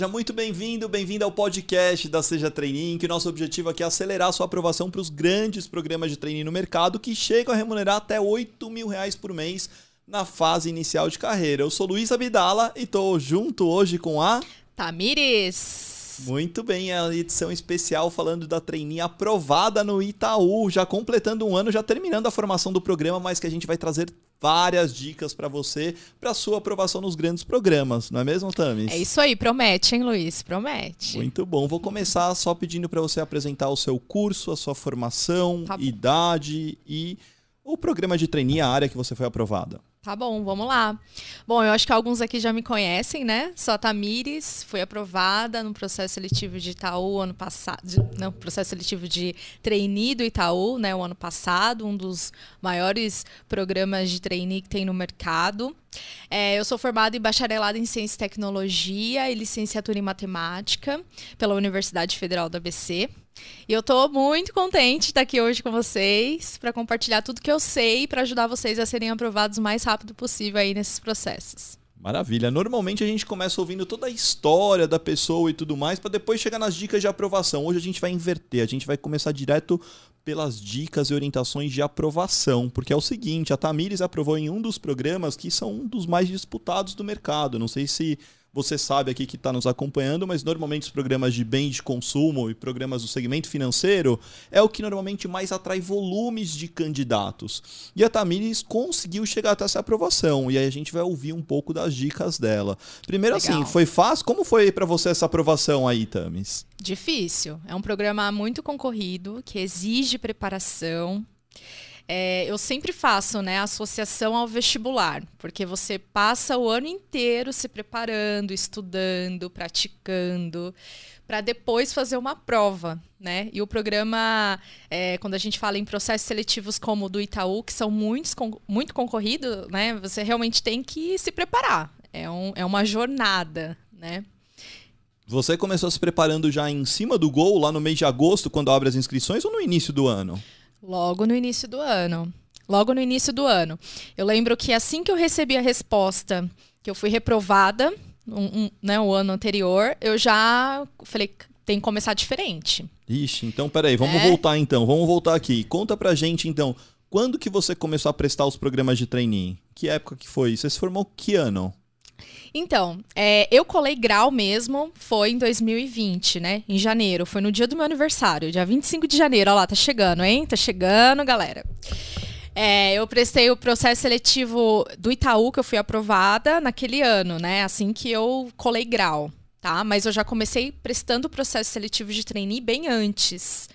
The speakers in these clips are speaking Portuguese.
Seja muito bem-vindo, bem-vindo ao podcast da Seja Training, que o nosso objetivo aqui é acelerar a sua aprovação para os grandes programas de training no mercado que chegam a remunerar até 8 mil reais por mês na fase inicial de carreira. Eu sou Luiz Abdala e estou junto hoje com a... Tamires! Muito bem, a edição especial falando da trainee aprovada no Itaú, já completando um ano, já terminando a formação do programa, mas que a gente vai trazer várias dicas para você, para sua aprovação nos grandes programas, não é mesmo, Tamis? É isso aí, promete, hein, Luiz? Promete. Muito bom. Vou começar só pedindo para você apresentar o seu curso, a sua formação, tá idade e o programa de trainee, a área que você foi aprovada. Tá bom, vamos lá. Bom, eu acho que alguns aqui já me conhecem, né? Sou a Tamires, fui aprovada no processo seletivo de Itaú ano passado, não, processo seletivo de trainee do Itaú, né, o ano passado, um dos maiores programas de trainee que tem no mercado. É, eu sou formada em bacharelado em Ciência e Tecnologia e licenciatura em Matemática pela Universidade Federal do ABC. E eu estou muito contente de estar aqui hoje com vocês para compartilhar tudo que eu sei para ajudar vocês a serem aprovados o mais rápido possível aí nesses processos. Maravilha. Normalmente a gente começa ouvindo toda a história da pessoa e tudo mais para depois chegar nas dicas de aprovação. Hoje a gente vai inverter, a gente vai começar direto pelas dicas e orientações de aprovação, porque é o seguinte, a Tamires aprovou em um dos programas que são um dos mais disputados do mercado. Não sei se você sabe aqui que está nos acompanhando, mas normalmente os programas de bens de consumo e programas do segmento financeiro é o que normalmente mais atrai volumes de candidatos. E a Tamires conseguiu chegar até essa aprovação, e aí a gente vai ouvir um pouco das dicas dela. Primeiro assim, Legal. assim, foi fácil? Como foi para você essa aprovação aí, Tamis? Difícil. É um programa muito concorrido, que exige preparação. É, eu sempre faço né, associação ao vestibular, porque você passa o ano inteiro se preparando, estudando, praticando, para depois fazer uma prova. Né? E o programa, é, quando a gente fala em processos seletivos como o do Itaú, que são muitos, muito concorridos, né, você realmente tem que se preparar. É, um, é uma jornada. Né? Você começou se preparando já em cima do gol, lá no mês de agosto, quando abre as inscrições, ou no início do ano? Logo no início do ano. Logo no início do ano. Eu lembro que assim que eu recebi a resposta que eu fui reprovada, um, um, né, o ano anterior, eu já falei, tem que começar diferente. Ixi, então peraí, vamos é. voltar então, vamos voltar aqui. Conta pra gente então, quando que você começou a prestar os programas de trainee? Que época que foi? Você se formou que ano? Então, é, eu colei grau mesmo, foi em 2020, né? Em janeiro. Foi no dia do meu aniversário, dia 25 de janeiro. Olha lá, tá chegando, hein? Tá chegando, galera. É, eu prestei o processo seletivo do Itaú, que eu fui aprovada naquele ano, né? Assim que eu colei grau, tá? Mas eu já comecei prestando o processo seletivo de trainee bem antes.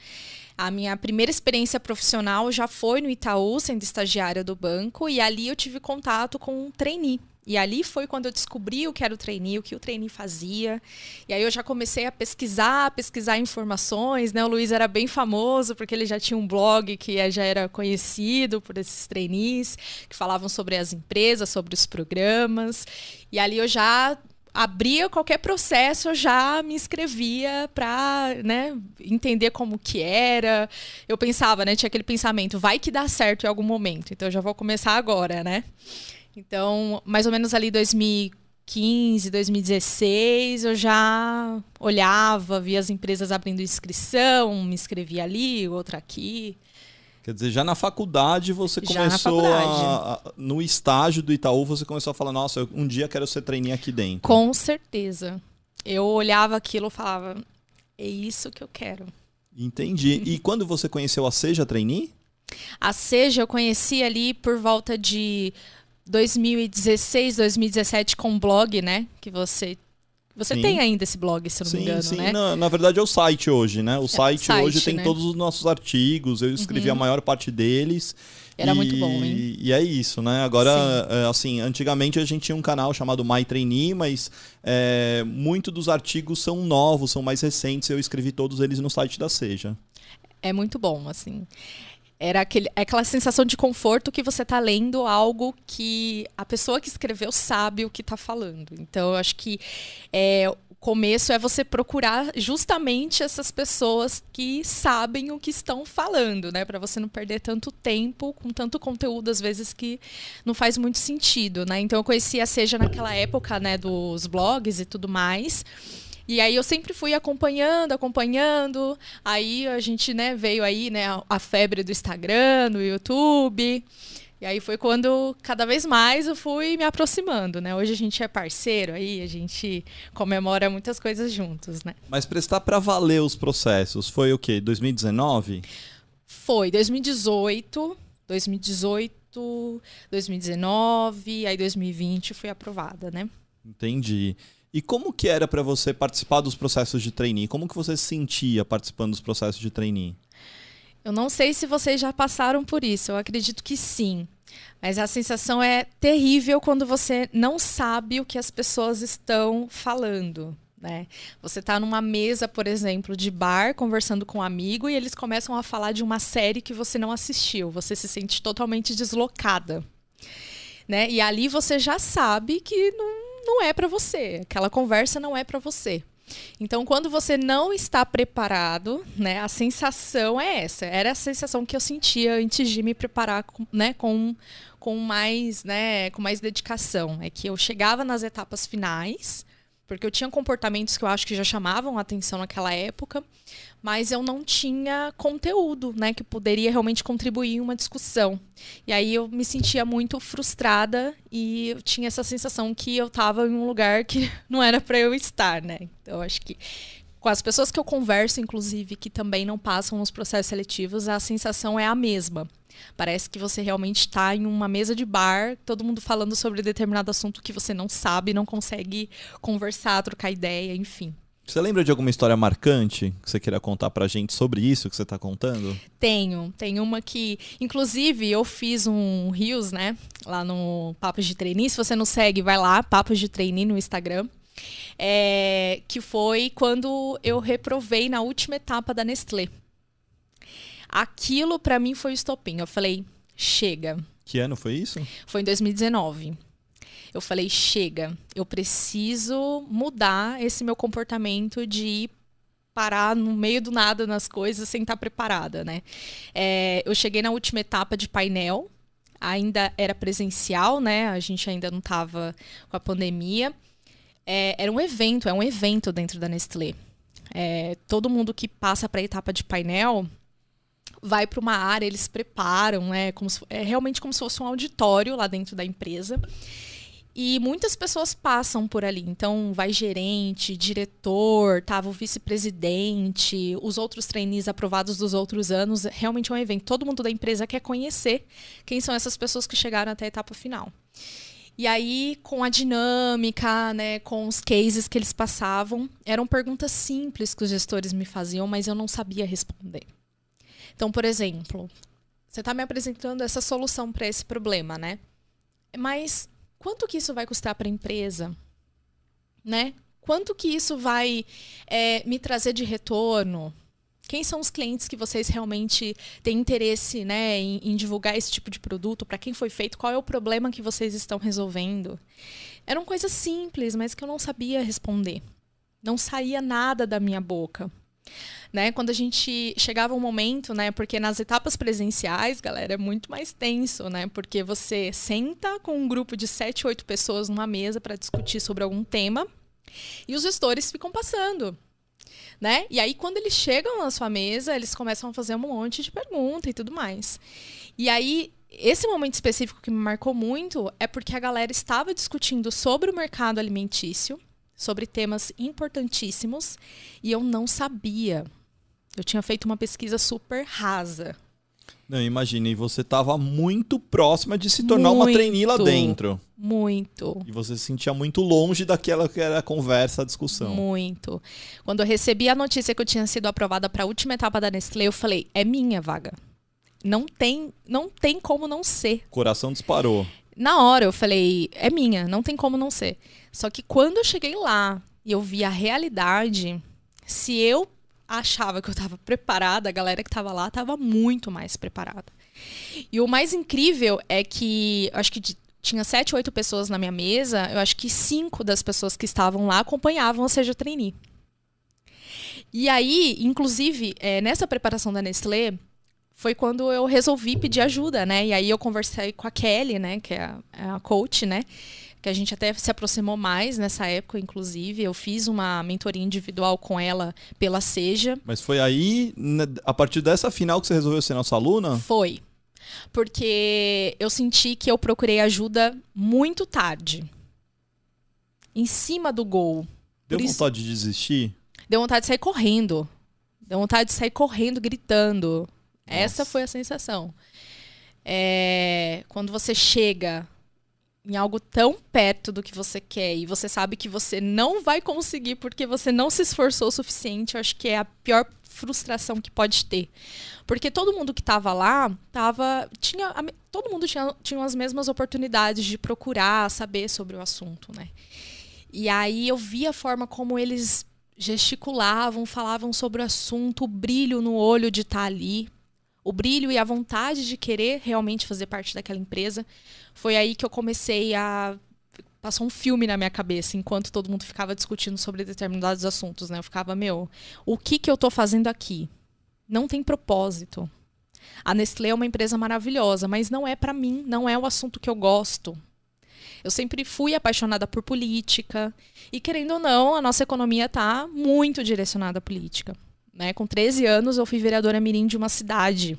A minha primeira experiência profissional já foi no Itaú, sendo estagiária do banco, e ali eu tive contato com um trainee. E ali foi quando eu descobri o que era o trainee, o que o trainee fazia. E aí eu já comecei a pesquisar, pesquisar informações, né? O Luiz era bem famoso porque ele já tinha um blog que já era conhecido por esses trainees, que falavam sobre as empresas, sobre os programas. E ali eu já abria qualquer processo, eu já me inscrevia para né, entender como que era. Eu pensava, né, tinha aquele pensamento, vai que dá certo em algum momento, então eu já vou começar agora, né? Então, mais ou menos ali 2015, 2016, eu já olhava, via as empresas abrindo inscrição, me inscrevia ali, outra aqui. Quer dizer, já na faculdade você começou faculdade. A, a, no estágio do Itaú, você começou a falar, nossa, um dia quero ser trainee aqui dentro. Com certeza. Eu olhava aquilo e falava, é isso que eu quero. Entendi. e quando você conheceu a Seja Trainee? A Seja eu conheci ali por volta de 2016, 2017 com o blog, né? Que você você sim. tem ainda esse blog, se não sim, me engano, sim. né? Na, na, verdade é o site hoje, né? O é, site, site, hoje tem né? todos os nossos artigos, eu escrevi uhum. a maior parte deles. Era e, muito bom, hein? E é isso, né? Agora, é, assim, antigamente a gente tinha um canal chamado My Trainee, mas é, muito dos artigos são novos, são mais recentes, eu escrevi todos eles no site da Seja. É muito bom, assim era aquele, aquela sensação de conforto que você está lendo algo que a pessoa que escreveu sabe o que está falando. Então, eu acho que é, o começo é você procurar justamente essas pessoas que sabem o que estão falando, né? Para você não perder tanto tempo com tanto conteúdo, às vezes, que não faz muito sentido, né? Então, eu conhecia, seja naquela época, né, dos blogs e tudo mais. E aí eu sempre fui acompanhando, acompanhando. Aí a gente, né, veio aí, né, a, a febre do Instagram, do YouTube. E aí foi quando cada vez mais eu fui me aproximando, né? Hoje a gente é parceiro aí, a gente comemora muitas coisas juntos, né? Mas prestar para valer os processos foi o quê? 2019? Foi 2018, 2018, 2019, aí 2020 fui aprovada, né? Entendi. E como que era para você participar dos processos de trainee? Como que você se sentia participando dos processos de trainee? Eu não sei se vocês já passaram por isso, eu acredito que sim. Mas a sensação é terrível quando você não sabe o que as pessoas estão falando. Né? Você está numa mesa, por exemplo, de bar, conversando com um amigo, e eles começam a falar de uma série que você não assistiu. Você se sente totalmente deslocada. Né? E ali você já sabe que não, não é para você. Aquela conversa não é para você. Então, quando você não está preparado, né, a sensação é essa. Era a sensação que eu sentia antes de me preparar, com, né, com, com mais, né, com mais dedicação. É que eu chegava nas etapas finais, porque eu tinha comportamentos que eu acho que já chamavam atenção naquela época, mas eu não tinha conteúdo, né, que poderia realmente contribuir em uma discussão. E aí eu me sentia muito frustrada e eu tinha essa sensação que eu estava em um lugar que não era para eu estar, né? Então acho que com as pessoas que eu converso, inclusive, que também não passam nos processos seletivos, a sensação é a mesma. Parece que você realmente está em uma mesa de bar, todo mundo falando sobre determinado assunto que você não sabe, não consegue conversar, trocar ideia, enfim. Você lembra de alguma história marcante que você queira contar pra gente sobre isso que você está contando? Tenho. Tem uma que, inclusive, eu fiz um Rios, né? Lá no Papos de Trainee. Se você não segue, vai lá, Papos de Trainee no Instagram. É, que foi quando eu reprovei na última etapa da Nestlé. Aquilo para mim foi o estopim. Eu falei, chega. Que ano foi isso? Foi em 2019 eu falei: chega, eu preciso mudar esse meu comportamento de parar no meio do nada nas coisas sem estar preparada, né? É, eu cheguei na última etapa de painel, ainda era presencial, né? A gente ainda não estava com a pandemia. É, era um evento, é um evento dentro da Nestlé. É, todo mundo que passa para a etapa de painel vai para uma área, eles preparam, né? Como se, é realmente como se fosse um auditório lá dentro da empresa. E muitas pessoas passam por ali. Então, vai gerente, diretor, tava o vice-presidente, os outros trainees aprovados dos outros anos. Realmente é um evento. Todo mundo da empresa quer conhecer quem são essas pessoas que chegaram até a etapa final. E aí, com a dinâmica, né, com os cases que eles passavam, eram perguntas simples que os gestores me faziam, mas eu não sabia responder. Então, por exemplo, você está me apresentando essa solução para esse problema, né? Mas quanto que isso vai custar para a empresa? Né? Quanto que isso vai é, me trazer de retorno? Quem são os clientes que vocês realmente têm interesse né, em, em divulgar esse tipo de produto? Para quem foi feito? Qual é o problema que vocês estão resolvendo? Eram coisas simples, mas que eu não sabia responder. Não saía nada da minha boca né? Quando a gente chegava um momento, né? Porque nas etapas presenciais, galera, é muito mais tenso, né? Porque você senta com um grupo de sete, oito pessoas numa mesa para discutir sobre algum tema e os gestores ficam passando. Né? E aí, quando eles chegam na sua mesa, eles começam a fazer um monte de pergunta e tudo mais. E aí, esse momento específico que me marcou muito é porque a galera estava discutindo sobre o mercado alimentício, sobre temas importantíssimos, e eu não sabia. Eu tinha feito uma pesquisa super rasa. Não, imagine, e você estava muito próxima de se tornar muito, uma trainee lá dentro. Muito. E você se sentia muito longe daquela que era a conversa, a discussão. Muito. Quando eu recebi a notícia que eu tinha sido aprovada para a última etapa da Nestlé, eu falei: é minha vaga. Não tem, não tem como não ser. Coração disparou. Na hora eu falei: é minha, não tem como não ser. Só que quando eu cheguei lá e eu vi a realidade, se eu achava que eu estava preparada, a galera que estava lá estava muito mais preparada. E o mais incrível é que, acho que de, tinha sete, oito pessoas na minha mesa, eu acho que cinco das pessoas que estavam lá acompanhavam a Seja Trainee. E aí, inclusive, é, nessa preparação da Nestlé, foi quando eu resolvi pedir ajuda, né? E aí eu conversei com a Kelly, né, que é a, é a coach, né? Que a gente até se aproximou mais nessa época, inclusive. Eu fiz uma mentoria individual com ela pela Seja. Mas foi aí, né, a partir dessa final, que você resolveu ser nossa aluna? Foi. Porque eu senti que eu procurei ajuda muito tarde. Em cima do gol. Deu Por vontade de desistir? Deu vontade de sair correndo. Deu vontade de sair correndo, gritando. Essa Nossa. foi a sensação. É, quando você chega em algo tão perto do que você quer e você sabe que você não vai conseguir porque você não se esforçou o suficiente, eu acho que é a pior frustração que pode ter. Porque todo mundo que estava lá, tava, tinha, todo mundo tinha, tinha as mesmas oportunidades de procurar saber sobre o assunto, né? E aí eu vi a forma como eles gesticulavam, falavam sobre o assunto, o brilho no olho de estar ali, o brilho e a vontade de querer realmente fazer parte daquela empresa. Foi aí que eu comecei a passou um filme na minha cabeça enquanto todo mundo ficava discutindo sobre determinados assuntos, né? Eu ficava, meu, o que que eu tô fazendo aqui? Não tem propósito. A Nestlé é uma empresa maravilhosa, mas não é para mim, não é o assunto que eu gosto. Eu sempre fui apaixonada por política e querendo ou não, a nossa economia está muito direcionada à política. Né? Com 13 anos, eu fui vereadora mirim de uma cidade.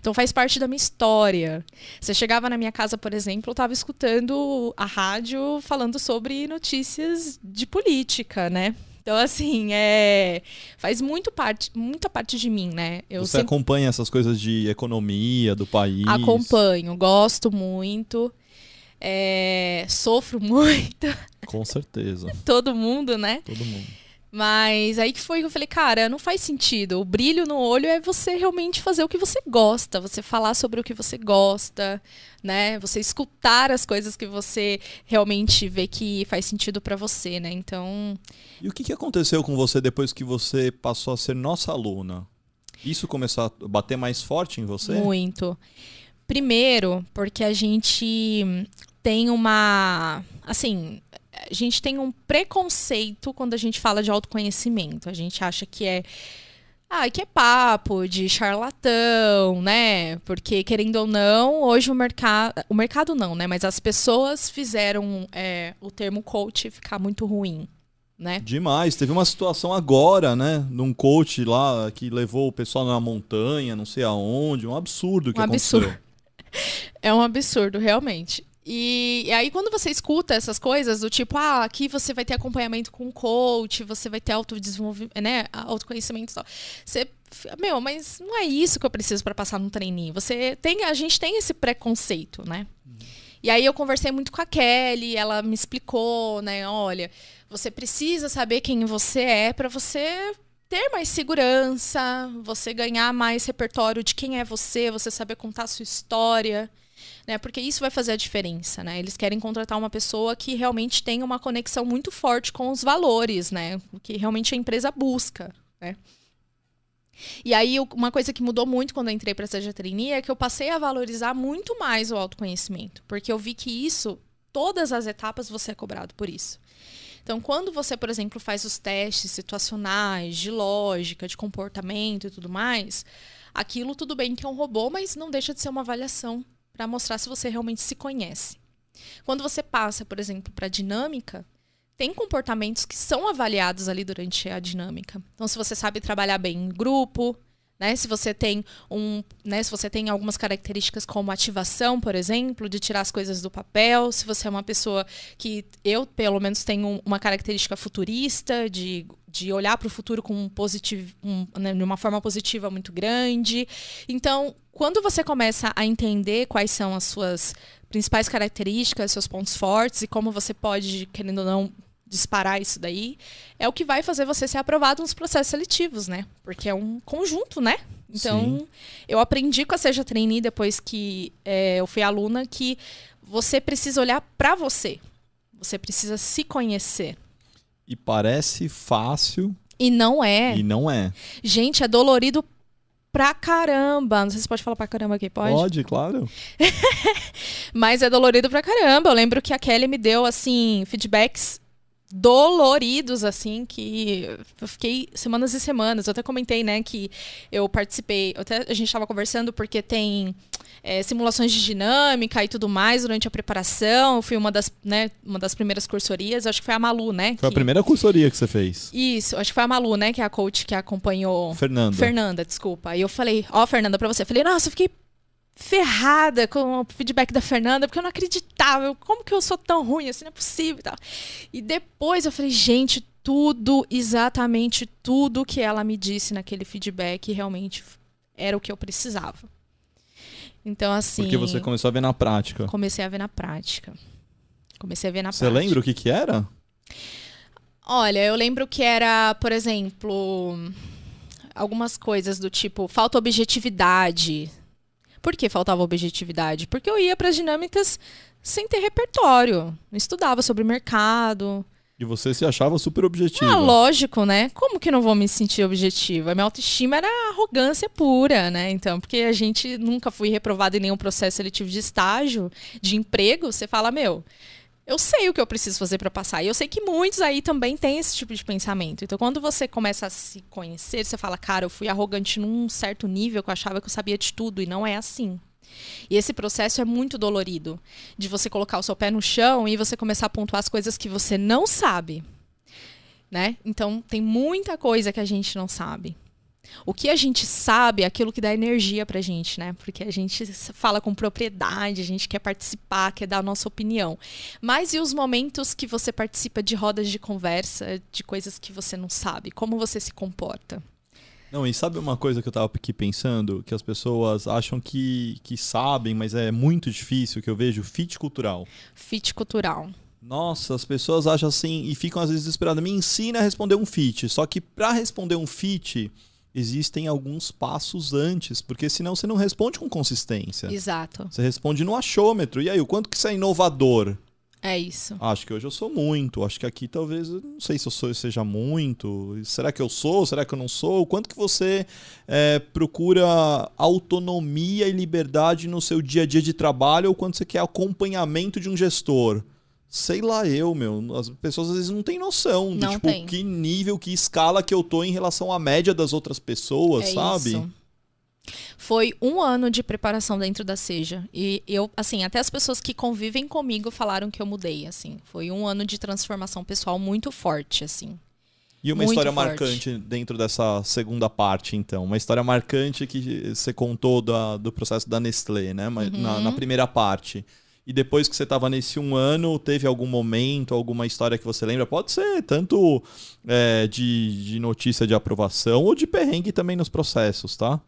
Então faz parte da minha história. Você chegava na minha casa, por exemplo, eu estava escutando a rádio falando sobre notícias de política, né? Então, assim, é... faz muito parte, muita parte de mim, né? Eu Você acompanha essas coisas de economia do país? acompanho, gosto muito, é, sofro muito, Com certeza. todo mundo, né? Todo mundo. Mas aí que foi que eu falei, cara, não faz sentido. O brilho no olho é você realmente fazer o que você gosta, você falar sobre o que você gosta, né? Você escutar as coisas que você realmente vê que faz sentido pra você, né? Então, E o que, que aconteceu com você depois que você passou a ser nossa aluna? Isso começou a bater mais forte em você? Muito. Primeiro, porque a gente tem uma. Assim, a gente tem um preconceito quando a gente fala de autoconhecimento. A gente acha que é. Ah, que é papo de charlatão, né? Porque, querendo ou não, hoje o mercado. O mercado não, né? Mas as pessoas fizeram é, o termo coach ficar muito ruim, né? Demais. Teve uma situação agora, né? Num coach lá que levou o pessoal na montanha, não sei aonde. Um absurdo que Um aconteceu. absurdo. É um absurdo, realmente. E, e aí, quando você escuta essas coisas, do tipo, ah, aqui você vai ter acompanhamento com um coach, você vai ter autodesenvolvimento, né, autoconhecimento e tal. Você, meu, mas não é isso que eu preciso para passar no treininho. Você tem, a gente tem esse preconceito, né? E aí eu conversei muito com a Kelly, ela me explicou, né, olha, você precisa saber quem você é para você ter mais segurança, você ganhar mais repertório de quem é você, você saber contar a sua história, né? Porque isso vai fazer a diferença, né? Eles querem contratar uma pessoa que realmente tenha uma conexão muito forte com os valores, né? O que realmente a empresa busca, né? E aí, uma coisa que mudou muito quando eu entrei para a Seja Trainee é que eu passei a valorizar muito mais o autoconhecimento. Porque eu vi que isso, todas as etapas, você é cobrado por isso. Então, quando você, por exemplo, faz os testes situacionais, de lógica, de comportamento e tudo mais, aquilo tudo bem que é um robô, mas não deixa de ser uma avaliação para mostrar se você realmente se conhece. Quando você passa, por exemplo, para dinâmica, tem comportamentos que são avaliados ali durante a dinâmica. Então, se você sabe trabalhar bem em grupo, né? Se você tem um, né? Se você tem algumas características como ativação, por exemplo, de tirar as coisas do papel, se você é uma pessoa que eu, pelo menos, tenho uma característica futurista de, de olhar para o futuro com um positivo, um, né, de uma forma positiva muito grande. Então, quando você começa a entender quais são as suas principais características, seus pontos fortes e como você pode, querendo ou não, disparar isso daí, é o que vai fazer você ser aprovado nos processos seletivos, né? Porque é um conjunto, né? Então, Sim. eu aprendi com a Seja Trainee depois que é, eu fui aluna que você precisa olhar para você. Você precisa se conhecer. E parece fácil E não é. e não é. Gente, é dolorido pra caramba. Não sei se pode falar pra caramba aqui, pode? Pode, claro. Mas é dolorido pra caramba. Eu lembro que a Kelly me deu, assim, feedbacks doloridos, assim, que eu fiquei semanas e semanas. Eu até comentei, né, que eu participei, até a gente estava conversando porque tem é, simulações de dinâmica e tudo mais durante a preparação. Eu fui uma das, né, uma das primeiras cursorias, acho que foi a Malu, né? Foi que... a primeira cursoria que você fez. Isso, acho que foi a Malu, né, que é a coach que acompanhou. Fernanda. Fernanda, desculpa. Aí eu falei, ó, oh, Fernanda, pra você. Eu falei, nossa, eu fiquei ferrada com o feedback da Fernanda, porque eu não acreditava. Como que eu sou tão ruim assim? Não é possível e tal. E depois eu falei, gente, tudo, exatamente tudo que ela me disse naquele feedback realmente era o que eu precisava. Então, assim. Porque você começou a ver na prática. Comecei a ver na prática. Comecei a ver na você prática. Você lembra o que, que era? Olha, eu lembro que era, por exemplo, algumas coisas do tipo falta objetividade, por que faltava objetividade? Porque eu ia para as dinâmicas sem ter repertório. Não estudava sobre mercado. E você se achava super objetiva. Ah, lógico, né? Como que não vou me sentir objetiva? A minha autoestima era arrogância pura, né? Então, porque a gente nunca fui reprovado em nenhum processo seletivo de estágio, de emprego, você fala, meu, eu sei o que eu preciso fazer para passar. E eu sei que muitos aí também têm esse tipo de pensamento. Então, quando você começa a se conhecer, você fala, cara, eu fui arrogante num certo nível que eu achava que eu sabia de tudo. E não é assim. E esse processo é muito dolorido. De você colocar o seu pé no chão e você começar a pontuar as coisas que você não sabe. Né? Então, tem muita coisa que a gente não sabe. O que a gente sabe é aquilo que dá energia pra gente, né? Porque a gente fala com propriedade, a gente quer participar, quer dar a nossa opinião. Mas e os momentos que você participa de rodas de conversa, de coisas que você não sabe? Como você se comporta? Não, e sabe uma coisa que eu tava aqui pensando? Que as pessoas acham que, que sabem, mas é muito difícil, que eu vejo fit cultural. Fit cultural. Nossa, as pessoas acham assim e ficam às vezes desesperadas. Me ensina a responder um fit. Só que para responder um fit, existem alguns passos antes, porque senão você não responde com consistência. Exato. Você responde no achômetro. E aí, o quanto que isso é inovador? É isso. Acho que hoje eu sou muito. Acho que aqui talvez, não sei se eu sou, seja muito. Será que eu sou? Será que eu não sou? O quanto que você é, procura autonomia e liberdade no seu dia a dia de trabalho ou quanto você quer acompanhamento de um gestor? Sei lá eu, meu. As pessoas às vezes não têm noção de tipo, tem. que nível, que escala que eu tô em relação à média das outras pessoas, é sabe? Isso. Foi um ano de preparação dentro da Seja. E eu, assim, até as pessoas que convivem comigo falaram que eu mudei, assim. Foi um ano de transformação pessoal muito forte, assim. E uma muito história forte. marcante dentro dessa segunda parte, então. Uma história marcante que você contou da, do processo da Nestlé, né? Uhum. Na, na primeira parte. E depois que você estava nesse um ano, teve algum momento, alguma história que você lembra? Pode ser tanto é, de, de notícia de aprovação ou de perrengue também nos processos, tá?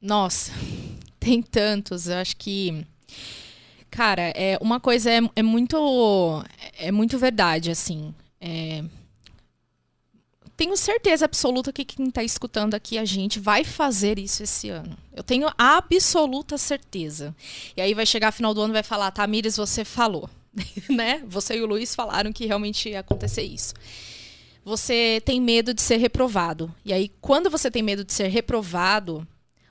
Nossa, tem tantos. Eu acho que. Cara, é, uma coisa é, é muito. É muito verdade, assim. É, tenho certeza absoluta que quem está escutando aqui a gente vai fazer isso esse ano. Eu tenho absoluta certeza. E aí vai chegar final do ano e vai falar, Tamires, você falou. né? Você e o Luiz falaram que realmente ia acontecer isso. Você tem medo de ser reprovado. E aí, quando você tem medo de ser reprovado,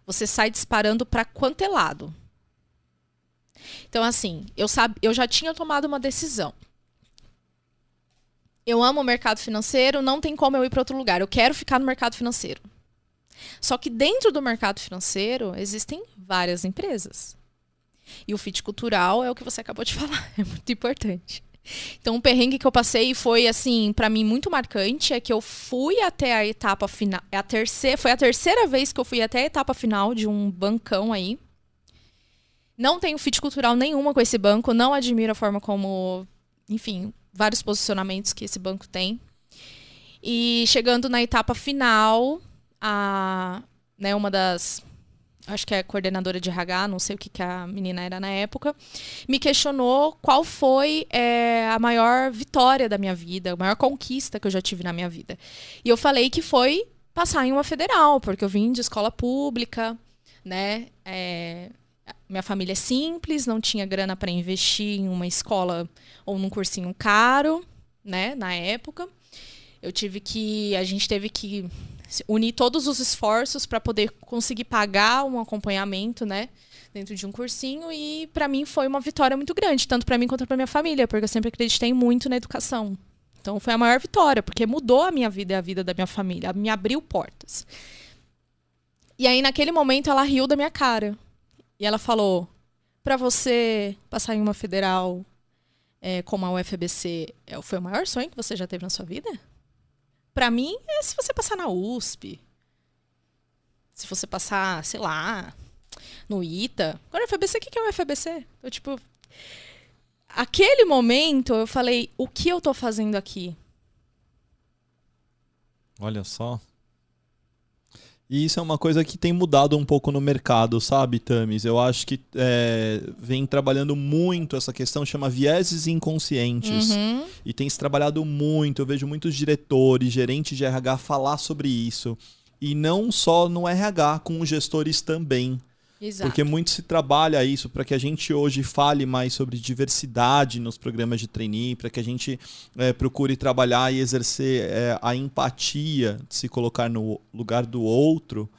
você sai disparando para quanto é lado. Então, assim, eu, eu já tinha tomado uma decisão eu amo o mercado financeiro, não tem como eu ir para outro lugar. Eu quero ficar no mercado financeiro. Só que dentro do mercado financeiro existem várias empresas. E o fit cultural é o que você acabou de falar, é muito importante. Então, um perrengue que eu passei foi assim, para mim muito marcante, é que eu fui até a etapa final, é a terceira, foi a terceira vez que eu fui até a etapa final de um bancão aí. Não tenho fit cultural nenhuma com esse banco, não admiro a forma como, enfim, vários posicionamentos que esse banco tem. E chegando na etapa final, a, né, uma das. Acho que é coordenadora de RH, não sei o que, que a menina era na época, me questionou qual foi é, a maior vitória da minha vida, a maior conquista que eu já tive na minha vida. E eu falei que foi passar em uma federal, porque eu vim de escola pública, né? É, minha família é simples, não tinha grana para investir em uma escola ou num cursinho caro, né, na época. Eu tive que a gente teve que unir todos os esforços para poder conseguir pagar um acompanhamento, né, dentro de um cursinho e para mim foi uma vitória muito grande, tanto para mim quanto para minha família, porque eu sempre acreditei muito na educação. Então foi a maior vitória, porque mudou a minha vida e a vida da minha família, me abriu portas. E aí naquele momento ela riu da minha cara. E ela falou: "Para você passar em uma federal é, como a UFBC, é, foi o maior sonho que você já teve na sua vida?" Para mim, é se você passar na USP. Se você passar, sei lá, no ITA. Agora, UFBC, o que é o UFBC? Eu, tipo, aquele momento eu falei, o que eu tô fazendo aqui? Olha só. E isso é uma coisa que tem mudado um pouco no mercado, sabe, Tamis? Eu acho que é, vem trabalhando muito essa questão, chama vieses inconscientes. Uhum. E tem se trabalhado muito. Eu vejo muitos diretores, gerentes de RH falar sobre isso. E não só no RH, com os gestores também. Exato. Porque muito se trabalha isso para que a gente hoje fale mais sobre diversidade nos programas de trainee, para que a gente é, procure trabalhar e exercer é, a empatia de se colocar no lugar do outro.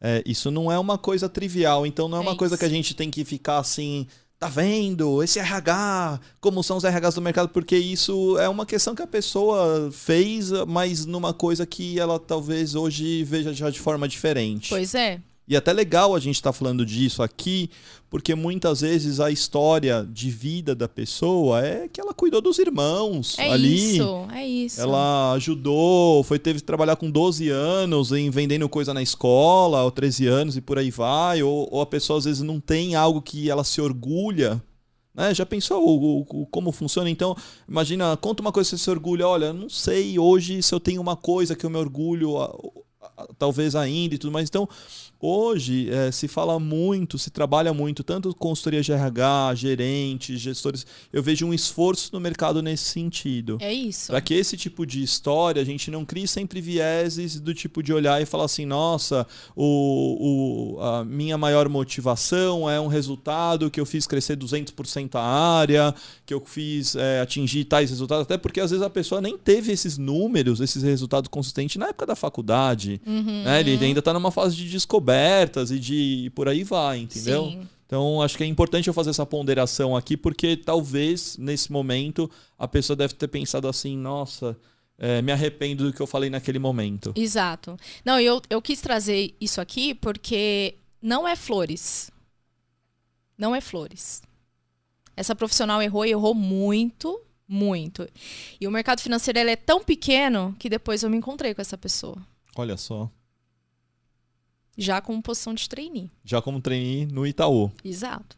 É, isso não é uma coisa trivial, então não é uma É coisa que a gente tem que ficar assim. Tá vendo? Esse RH, como são os RHs do mercado, porque isso é uma questão que a pessoa fez, mas numa coisa que ela talvez hoje veja já de forma diferente. Pois é. E é até legal a gente estar falando disso aqui, porque muitas vezes a história de vida da pessoa é que ela cuidou dos irmãos É ali. isso, é isso. Ela ajudou, foi teve que trabalhar com 12 anos em vendendo coisa na escola, ou 13 anos e por aí vai, ou, ou a pessoa às vezes não tem algo que ela se orgulha. Né? Já pensou o, o- como funciona? Então, imagina, conta uma coisa que você se orgulha. Olha, não sei hoje se eu tenho uma coisa que eu me orgulho, a- a- talvez ainda e tudo mais. Então, hoje eh, se fala muito, se trabalha muito, tanto consultoria de RH, gerentes, gestores. Eu vejo um esforço no mercado nesse sentido. É isso. Para que esse tipo de história a gente não crie sempre vieses do tipo de olhar e falar assim, nossa, o, o- a minha maior motivação é um resultado que eu fiz crescer 200% a área, que eu fiz é, atingir tais resultados, até porque às vezes a pessoa nem teve esses números, esses resultados consistentes na época da faculdade. Uhum. né? Ele ainda está numa fase de descobertas e de e por aí vai, entendeu? Sim. Então, acho que é importante eu fazer essa ponderação aqui, porque talvez, nesse momento, a pessoa deve ter pensado assim, nossa, é, me arrependo do que eu falei naquele momento. Exato. Não, eu, eu quis trazer isso aqui porque não é flores. Não é flores. Essa profissional errou e errou muito, muito. E o mercado financeiro ele é tão pequeno que depois eu me encontrei com essa pessoa. Olha só. Já com posição de trainee. Já como trainee no Itaú. Exato.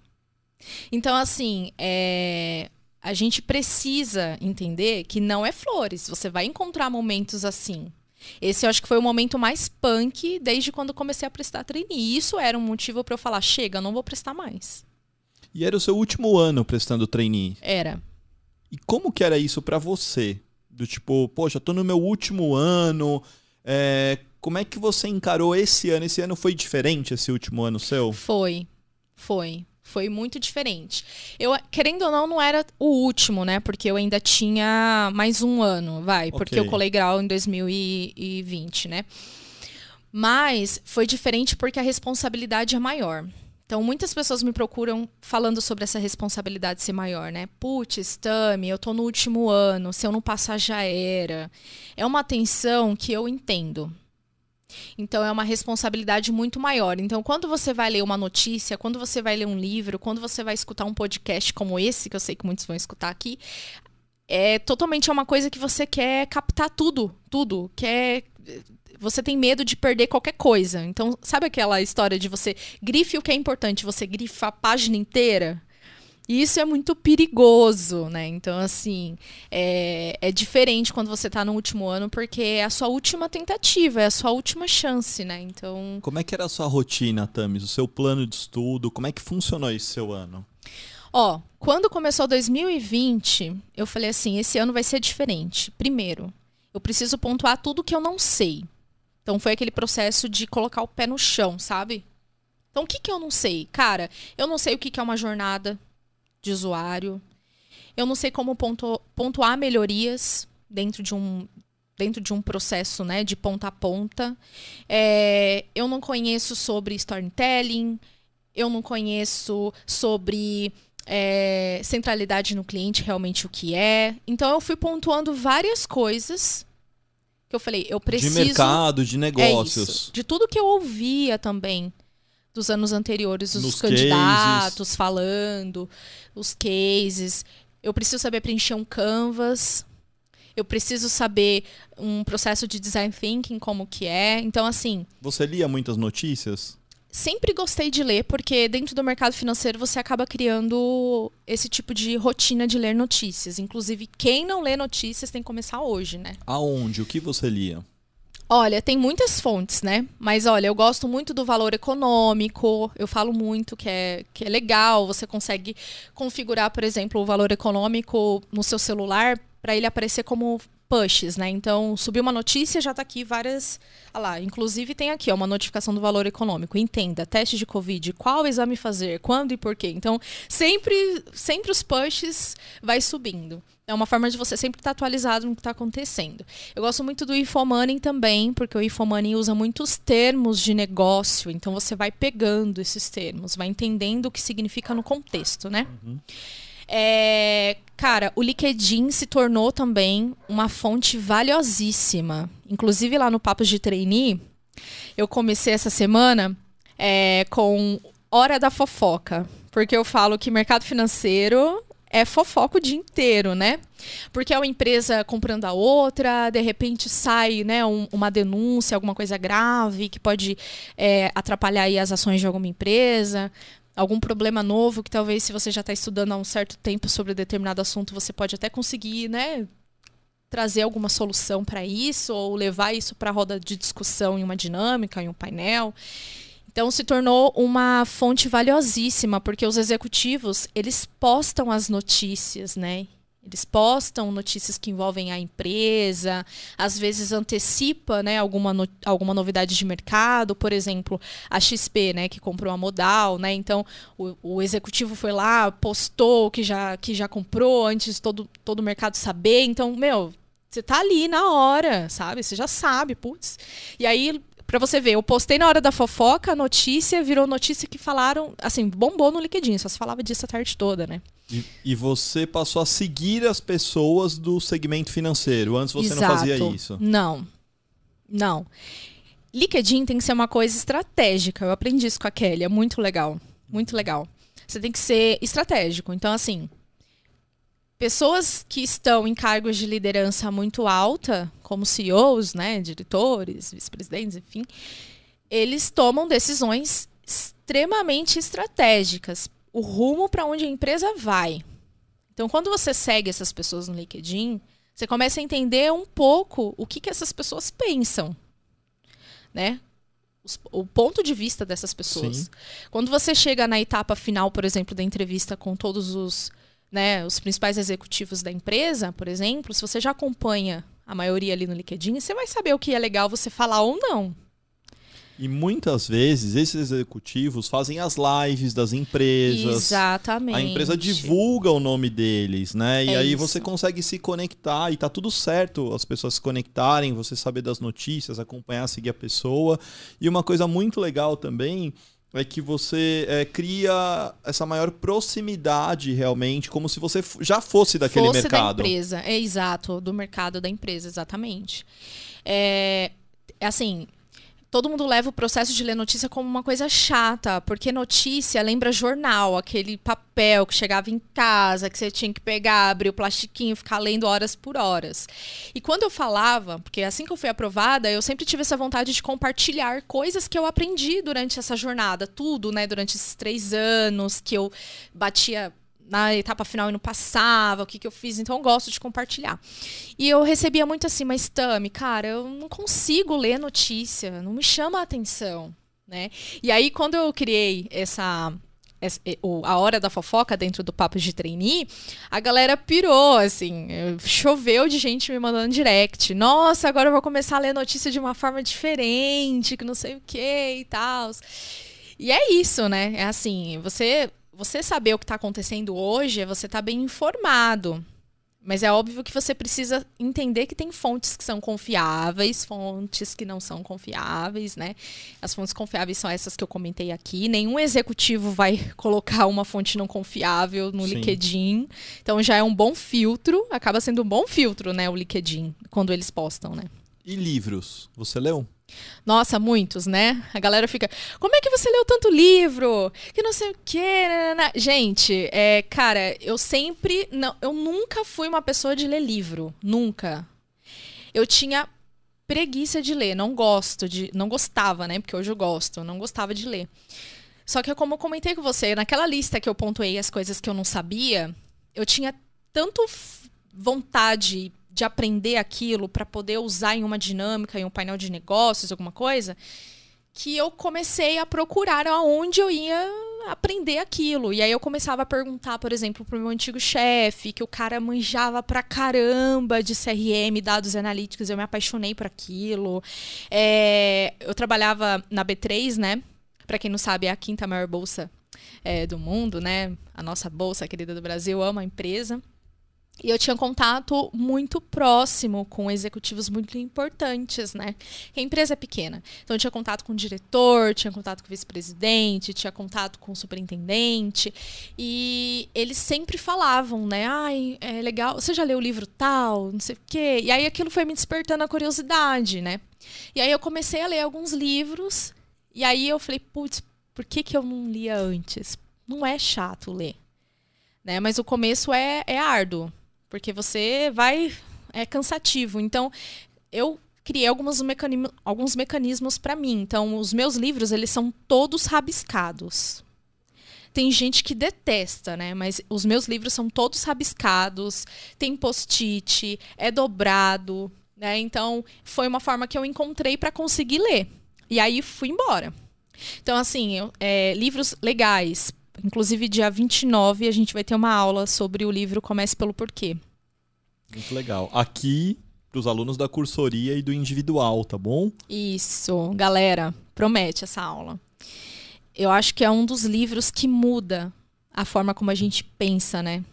Então, assim, é, a gente precisa entender que não é flores. Você vai encontrar momentos assim. Esse eu acho que foi o momento mais punk desde quando comecei a prestar trainee. E isso era um motivo para eu falar: chega, eu não vou prestar mais. E era o seu último ano prestando trainee. Era. E como que era isso pra você? Do tipo, poxa, tô no meu último ano. é, como é que você encarou esse ano? Esse ano foi diferente, esse último ano seu? Foi. Foi. Foi muito diferente. Eu, querendo ou não, não era o último, né? Porque eu ainda tinha mais um ano, vai. Porque Ok. eu colei grau em 2020, né? Mas foi diferente porque a responsabilidade é maior. Então, muitas pessoas me procuram falando sobre essa responsabilidade ser maior, né? Putz, Tami, eu tô no último ano, se eu não passar já era. É uma tensão que eu entendo. Então é uma responsabilidade muito maior. Então, quando você vai ler uma notícia, quando você vai ler um livro, quando você vai escutar um podcast como esse, que eu sei que muitos vão escutar aqui, é totalmente uma coisa que você quer captar tudo, tudo, quer você tem medo de perder qualquer coisa. Então, sabe aquela história de você grife o que é importante, você grifa a página inteira? E isso é muito perigoso, né? Então, assim, é, é diferente quando você tá no último ano, porque é a sua última tentativa, é a sua última chance, né? Então, Como é que era a sua rotina, Tamis? O seu plano de estudo? Como é que funcionou esse seu ano? ó, quando começou 2020, eu falei assim: esse ano vai ser diferente. Primeiro, eu preciso pontuar tudo que eu não sei. Então, foi aquele processo de colocar o pé no chão, sabe? Então, o que, que eu não sei? Cara, eu não sei o que, que é uma jornada de usuário. Eu não sei como pontu- pontuar melhorias dentro de um dentro de um processo né, de ponta a ponta. É, eu não conheço sobre storytelling, eu não conheço sobre é, centralidade no cliente, realmente o que é. Então eu fui pontuando várias coisas que eu falei, eu preciso. De mercado, de negócios. É isso, de tudo que eu ouvia também dos anos anteriores, os Nos candidatos cases. falando, os cases. Eu preciso saber preencher um canvas. Eu preciso saber um processo de design thinking como que é. Então assim, Você lia muitas notícias? sempre gostei de ler, porque dentro do mercado financeiro você acaba criando esse tipo de rotina de ler notícias. Inclusive, quem não lê notícias tem que começar hoje, né? Aonde? O que você lia? Olha, tem muitas fontes, né? Mas olha, eu gosto muito do valor econômico. Eu falo muito que é, que é legal. Você consegue configurar, por exemplo, o valor econômico no seu celular para ele aparecer como pushes, né? Então, subiu uma notícia, já está aqui várias. Ah lá, inclusive tem aqui ó, uma notificação do valor econômico. Entenda, teste de Covid, qual exame fazer, quando e por quê. Então, sempre, sempre os pushes vai subindo. É uma forma de você sempre estar atualizado no que está acontecendo. Eu gosto muito do Infomoney também, porque o Infomoney usa muitos termos de negócio, então você vai pegando esses termos, vai entendendo o que significa no contexto, né? Uhum. É, cara, o LinkedIn se tornou também uma fonte valiosíssima. Inclusive lá no Papos de Trainee, eu comecei essa semana é, com Hora da Fofoca. Porque eu falo que mercado financeiro é fofoca o dia inteiro, né? Porque é uma empresa comprando a outra, de repente sai né, um, uma denúncia, alguma coisa grave que pode é, atrapalhar as ações de alguma empresa algum problema novo que talvez se você já está estudando há um certo tempo sobre determinado assunto, você pode até conseguir, né, trazer alguma solução para isso ou levar isso para a roda de discussão em uma dinâmica, em um painel. Então se tornou uma fonte valiosíssima, porque os executivos, eles postam as notícias, né? Eles postam notícias que envolvem a empresa, às vezes antecipa né, alguma, no, alguma novidade de mercado, por exemplo, a XP, né, que comprou a Modal, né? Então o, o, executivo foi lá, postou que já, que já comprou antes todo, todo o mercado saber. Então, meu, você tá ali na hora, sabe? Você já sabe, putz. E aí Pra você ver, eu postei na hora da fofoca, a notícia virou notícia que falaram, assim, bombou no LinkedIn, só se falava disso a tarde toda, né? E, e você passou a seguir as pessoas do segmento financeiro. Antes você Exato. não fazia isso. Não. Não. LinkedIn tem que ser uma coisa estratégica. Eu aprendi isso com a Kelly, é muito legal. Muito legal. Você tem que ser estratégico. Então, assim, pessoas que estão em cargos de liderança muito alta, como CEOs, né, diretores, vice-presidentes, enfim, eles tomam decisões extremamente estratégicas, o rumo para onde a empresa vai. Então, quando você segue essas pessoas no LinkedIn, você começa a entender um pouco o que, que essas pessoas pensam, né? o ponto de vista dessas pessoas. Sim. Quando você chega na etapa final, por exemplo, da entrevista com todos os né, os principais executivos da empresa, por exemplo, se você já acompanha a maioria ali no LinkedIn, você vai saber o que é legal você falar ou não. E muitas vezes esses executivos fazem as lives das empresas. Exatamente. A empresa divulga o nome deles, né? E é aí isso. você consegue se conectar e tá tudo certo as pessoas se conectarem, você saber das notícias, acompanhar, seguir a pessoa. E uma coisa muito legal também é que você é, cria essa maior proximidade realmente, como se você já fosse daquele fosse mercado. da empresa, é exato, do mercado da empresa, exatamente. É, é assim, todo mundo leva o processo de ler notícia como uma coisa chata, porque notícia lembra jornal, aquele papel que chegava em casa, que você tinha que pegar, abrir o plastiquinho, ficar lendo horas por horas. E quando eu falava, porque assim que eu fui aprovada, eu sempre tive essa vontade de compartilhar coisas que eu aprendi durante essa jornada, tudo, né, durante esses três anos que eu batia na etapa final e não passava, o que, que eu fiz, então eu gosto de compartilhar. E eu recebia muito assim, mas Tami, cara, eu não consigo ler notícia, não me chama a atenção, né? E aí, quando eu criei essa a hora da fofoca dentro do papo de trainee, a galera pirou, assim, choveu de gente me mandando direct. Nossa, agora eu vou começar a ler notícia de uma forma diferente, que não sei o que e tal. E é isso, né? É assim, você você saber o que está acontecendo hoje é você estar tá bem informado. Mas é óbvio que você precisa entender que tem fontes que são confiáveis, fontes que não são confiáveis, né? As fontes confiáveis são essas que eu comentei aqui. Nenhum executivo vai colocar uma fonte não confiável no Sim. LinkedIn. Então já é um bom filtro, acaba sendo um bom filtro, né, o LinkedIn, quando eles postam, né? E livros? Você leu? Nossa, muitos, né? A galera fica, como é que você leu tanto livro? Que não sei o quê. Gente, é, cara, eu sempre. Não, eu nunca fui uma pessoa de ler livro. Nunca. Eu tinha preguiça de ler, não gosto de. Não gostava, né? Porque hoje eu gosto, não gostava de ler. Só que, como eu comentei com você, naquela lista que eu pontuei as coisas que eu não sabia, eu tinha tanto vontade de aprender aquilo para poder usar em uma dinâmica, em um painel de negócios, alguma coisa, que eu comecei a procurar aonde eu ia aprender aquilo. E aí eu começava a perguntar, por exemplo, pro meu antigo chefe, que o cara manjava pra caramba de CRM, dados analíticos, eu me apaixonei por aquilo. É, eu trabalhava na B3, né? Para quem não sabe, é a quinta maior bolsa é, do mundo, né? A nossa bolsa querida do Brasil, ama a empresa. E eu tinha contato muito próximo com executivos muito importantes, né? a empresa é pequena. Então eu tinha contato com o diretor, tinha contato com o vice-presidente, tinha contato com o superintendente. E eles sempre falavam, né? Ai, é legal. Você já leu o livro tal? Não sei o quê. E aí aquilo foi me despertando a curiosidade, né? E aí eu comecei a ler alguns livros. E aí eu falei, putz, por que, que eu não lia antes? Não é chato ler. Né? Mas o começo é, é árduo porque você vai. É cansativo. Então, eu criei alguns, mecanismos, alguns mecanismos para mim. Então, os meus livros, eles são todos rabiscados. Tem gente que detesta, né? Mas os meus livros são todos rabiscados, tem post-it, é dobrado, né? Então, foi uma forma que eu encontrei para conseguir ler. E aí fui embora. Então, assim, eu, é, livros legais, Inclusive, dia 29, a gente vai ter uma aula sobre o livro Comece pelo Porquê. Muito legal. Aqui, para os alunos da cursoria e do individual, tá bom? Isso. Galera, promete essa aula. Eu acho que é um dos livros que muda a forma como a gente pensa, né?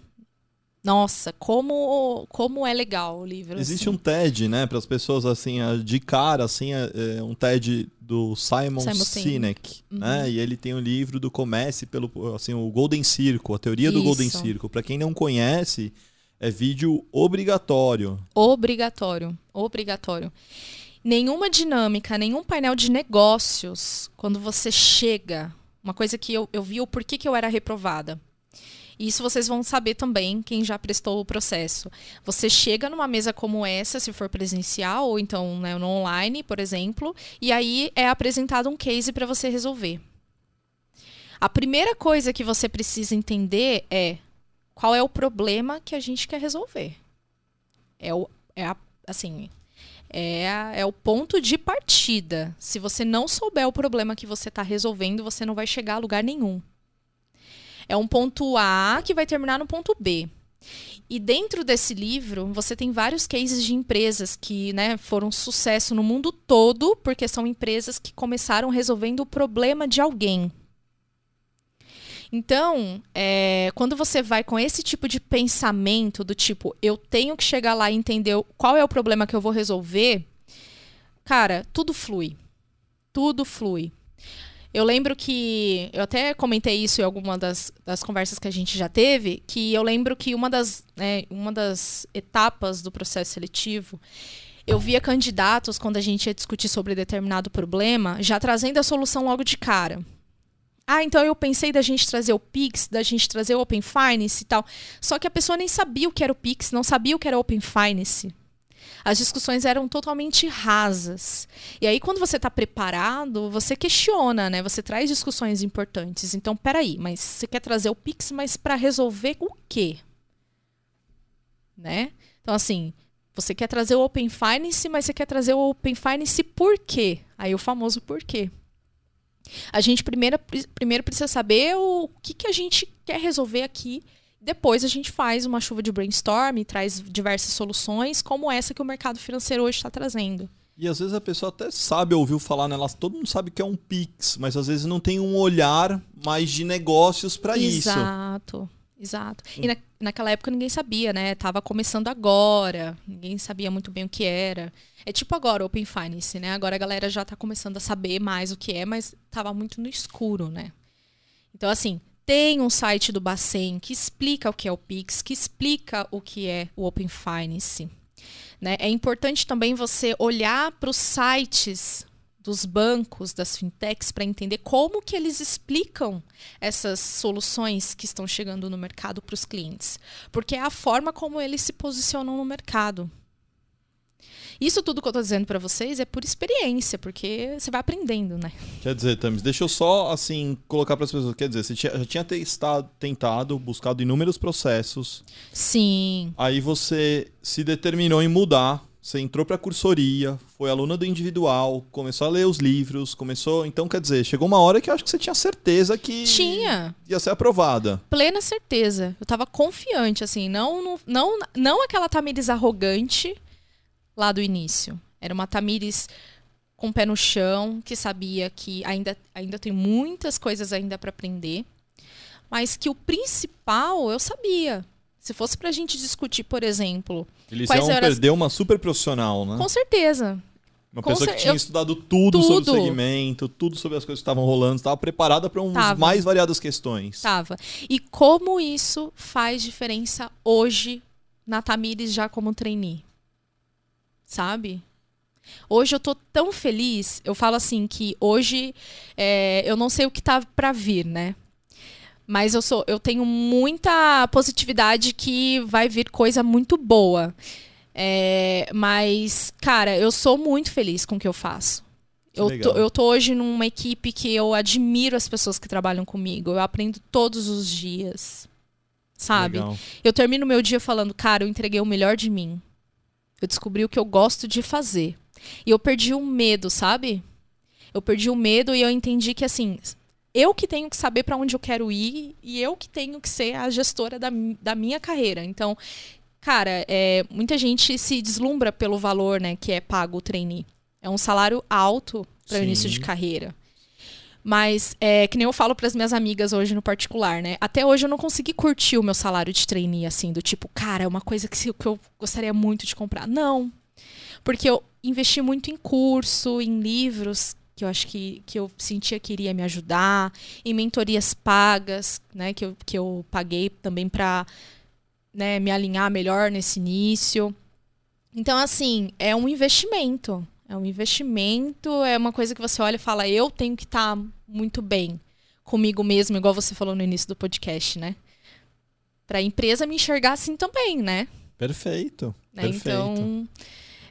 Nossa, como como é legal o livro. Existe assim. um TED, né, para as pessoas assim, de cara, assim, é, é um TED do Simon, Simon Sinek, uhum. né? E ele tem um livro do Comece pelo, assim, o Golden Circle, a teoria do Isso. Golden Circle. Para quem não conhece, é vídeo obrigatório. Obrigatório, obrigatório. Nenhuma dinâmica, nenhum painel de negócios, quando você chega, uma coisa que eu, eu vi o porquê que eu era reprovada isso vocês vão saber também, quem já prestou o processo. Você chega numa mesa como essa, se for presencial, ou então né, no online, por exemplo, e aí é apresentado um case para você resolver. A primeira coisa que você precisa entender é qual é o problema que a gente quer resolver. É, o, é a, assim, é, a, é o ponto de partida. Se você não souber o problema que você está resolvendo, você não vai chegar a lugar nenhum. É um ponto A que vai terminar no ponto B. E dentro desse livro, você tem vários cases de empresas que né, foram sucesso no mundo todo, porque são empresas que começaram resolvendo o problema de alguém. Então, é, quando você vai com esse tipo de pensamento, do tipo, eu tenho que chegar lá e entender qual é o problema que eu vou resolver, cara, tudo flui. Tudo flui. Eu lembro que. Eu até comentei isso em alguma das, das conversas que a gente já teve, que eu lembro que uma das, né, uma das etapas do processo seletivo. Eu via candidatos, quando a gente ia discutir sobre determinado problema, já trazendo a solução logo de cara. Ah, então eu pensei da gente trazer o Pix, da gente trazer o Open Finance e tal. Só que a pessoa nem sabia o que era o Pix, não sabia o que era o Open Finance as discussões eram totalmente rasas. E aí, quando você está preparado, você questiona, né? Você traz discussões importantes. Então, peraí, mas você quer trazer o Pix, mas para resolver o quê? Né? Então, assim, você quer trazer o Open Finance, mas você quer trazer o Open Finance por quê? Aí o famoso por quê. A gente primeiro, primeiro precisa saber o que, que a gente quer resolver aqui depois a gente faz uma chuva de brainstorm, traz diversas soluções, como essa que o mercado financeiro hoje está trazendo. E às vezes a pessoa até sabe, ouviu falar nelas, todo mundo sabe que é um Pix, mas às vezes não tem um olhar mais de negócios para isso. Exato. Exato. E na, naquela época ninguém sabia, né? Tava começando agora, ninguém sabia muito bem o que era. É tipo agora Open Finance, né? Agora a galera já tá começando a saber mais o que é, mas tava muito no escuro, né? Então, assim, tem um site do Bacen que explica o que é o Pix, que explica o que é o Open Finance. Né? É importante também você olhar para os sites dos bancos, das fintechs, para entender como que eles explicam essas soluções que estão chegando no mercado para os clientes. Porque é a forma como eles se posicionam no mercado. Isso tudo que eu estou dizendo para vocês é por experiência, porque você vai aprendendo, né? Quer dizer, Tamis, deixa eu só, assim, colocar para as pessoas. Quer dizer, você tinha, já tinha testado, tentado, buscado inúmeros processos. Sim. Aí você se determinou em mudar. Você entrou para a cursoria, foi aluna do individual, começou a ler os livros, começou. Então, quer dizer, chegou uma hora que eu acho que você tinha certeza que Tinha. ia ser aprovada. Plena certeza. Eu tava confiante, assim. Não, não, não, não aquela Tamires arrogante lá do início. Era uma Tamires com o pé no chão, que sabia que ainda, ainda tem muitas coisas ainda para aprender, mas que o principal eu sabia. Se fosse pra gente discutir, por exemplo, Eles Quais iam eram as- perder uma super profissional, né? com certeza. Uma com pessoa que cer- tinha eu- estudado tudo, sobre o Tudo. segmento, tudo sobre as coisas que estavam rolando, estava preparada para umas mais variadas questões. Tava. E como isso faz diferença hoje na Tamires já como trainee? Sabe? Hoje eu tô tão feliz, eu falo assim que hoje é, eu não sei o que tá pra vir, né? Mas eu sou, eu tenho muita positividade que vai vir coisa muito boa. É, mas, cara, eu sou muito feliz com o que eu faço. Que Eu legal. tô, eu tô hoje numa equipe que eu admiro as pessoas que trabalham comigo. Eu aprendo todos os dias. Sabe? Eu termino meu dia falando, cara, eu entreguei o melhor de mim. Eu descobri o que eu gosto de fazer. E eu perdi o medo, sabe? Eu perdi o medo e eu entendi que, assim, eu que tenho que saber para onde eu quero ir e eu que tenho que ser a gestora da, da minha carreira. Então, cara, é, muita gente se deslumbra pelo valor né, que é pago o trainee. É um salário alto para o início de carreira. Mas, é, que nem eu falo para as minhas amigas hoje no particular, né? Até hoje eu não consegui curtir o meu salário de trainee, assim, do tipo, cara, é uma coisa que, que eu gostaria muito de comprar. Não. Porque eu investi muito em curso, em livros, que eu acho que, que eu sentia que iria me ajudar, em mentorias pagas, né? Que eu, que eu paguei também para né, me alinhar melhor nesse início. Então, assim, é um investimento. É um investimento, é uma coisa que você olha e fala, eu tenho que estar muito bem comigo mesmo, igual você falou no início do podcast, né? Pra empresa me enxergar assim também, né? Perfeito. Né? Perfeito. Então.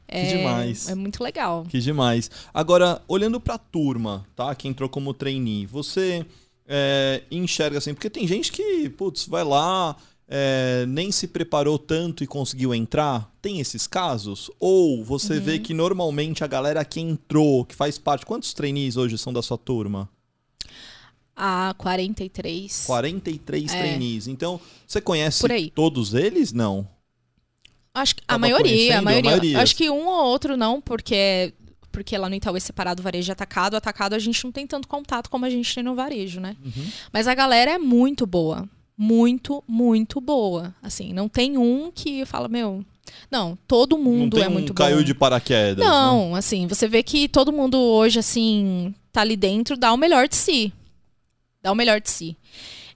É, demais. É muito legal. Que demais. Agora, olhando pra turma, tá? Que entrou como trainee, você é, enxerga assim, porque tem gente que, putz, vai lá, é, nem se preparou tanto e conseguiu entrar. Tem esses casos? Ou você vê que normalmente a galera que entrou, que faz parte. Quantos trainees hoje são da sua turma? A 43. 43 É. trainees. Então, você conhece todos eles? Não. Acho que a maioria, a a maioria. maioria. Acho que um ou outro não, porque porque lá no Itaú é separado varejo e atacado. Atacado a gente não tem tanto contato como a gente tem no varejo, né? Uhum. Mas a galera é muito boa. Muito, muito boa. Assim, não tem um que fala, meu. Não, todo Não mundo tem é um muito caiu bom. de paraquedas. né? Não, assim, você vê que todo mundo hoje, assim, tá ali dentro, dá o melhor de si. Dá o melhor de si.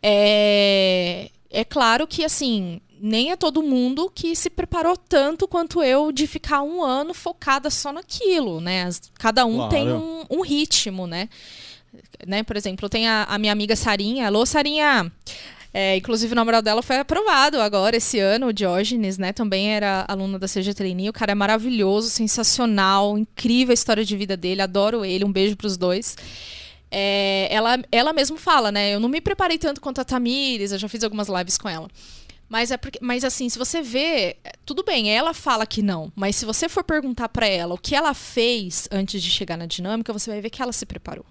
É, é claro que, assim, nem é todo mundo que se preparou tanto quanto eu de ficar um ano focada só naquilo, né? Cada um Claro. tem um, um ritmo, né? né? Por exemplo, tem a, a minha amiga Sarinha. Alô, Sarinha! É, inclusive, o namorado dela foi aprovado agora esse ano, o Diógenes, né? Também era aluno da CG Trainee. O cara é maravilhoso, sensacional, incrível a história de vida dele, adoro ele, um beijo pros dois. É, ela, ela mesmo fala, né? Eu não me preparei tanto quanto a Tamires, eu já fiz algumas lives com ela. Mas é porque, mas assim, se você vê, é, tudo bem, ela fala que não, mas se você for perguntar pra ela o que ela fez antes de chegar na dinâmica, você vai ver que ela se preparou.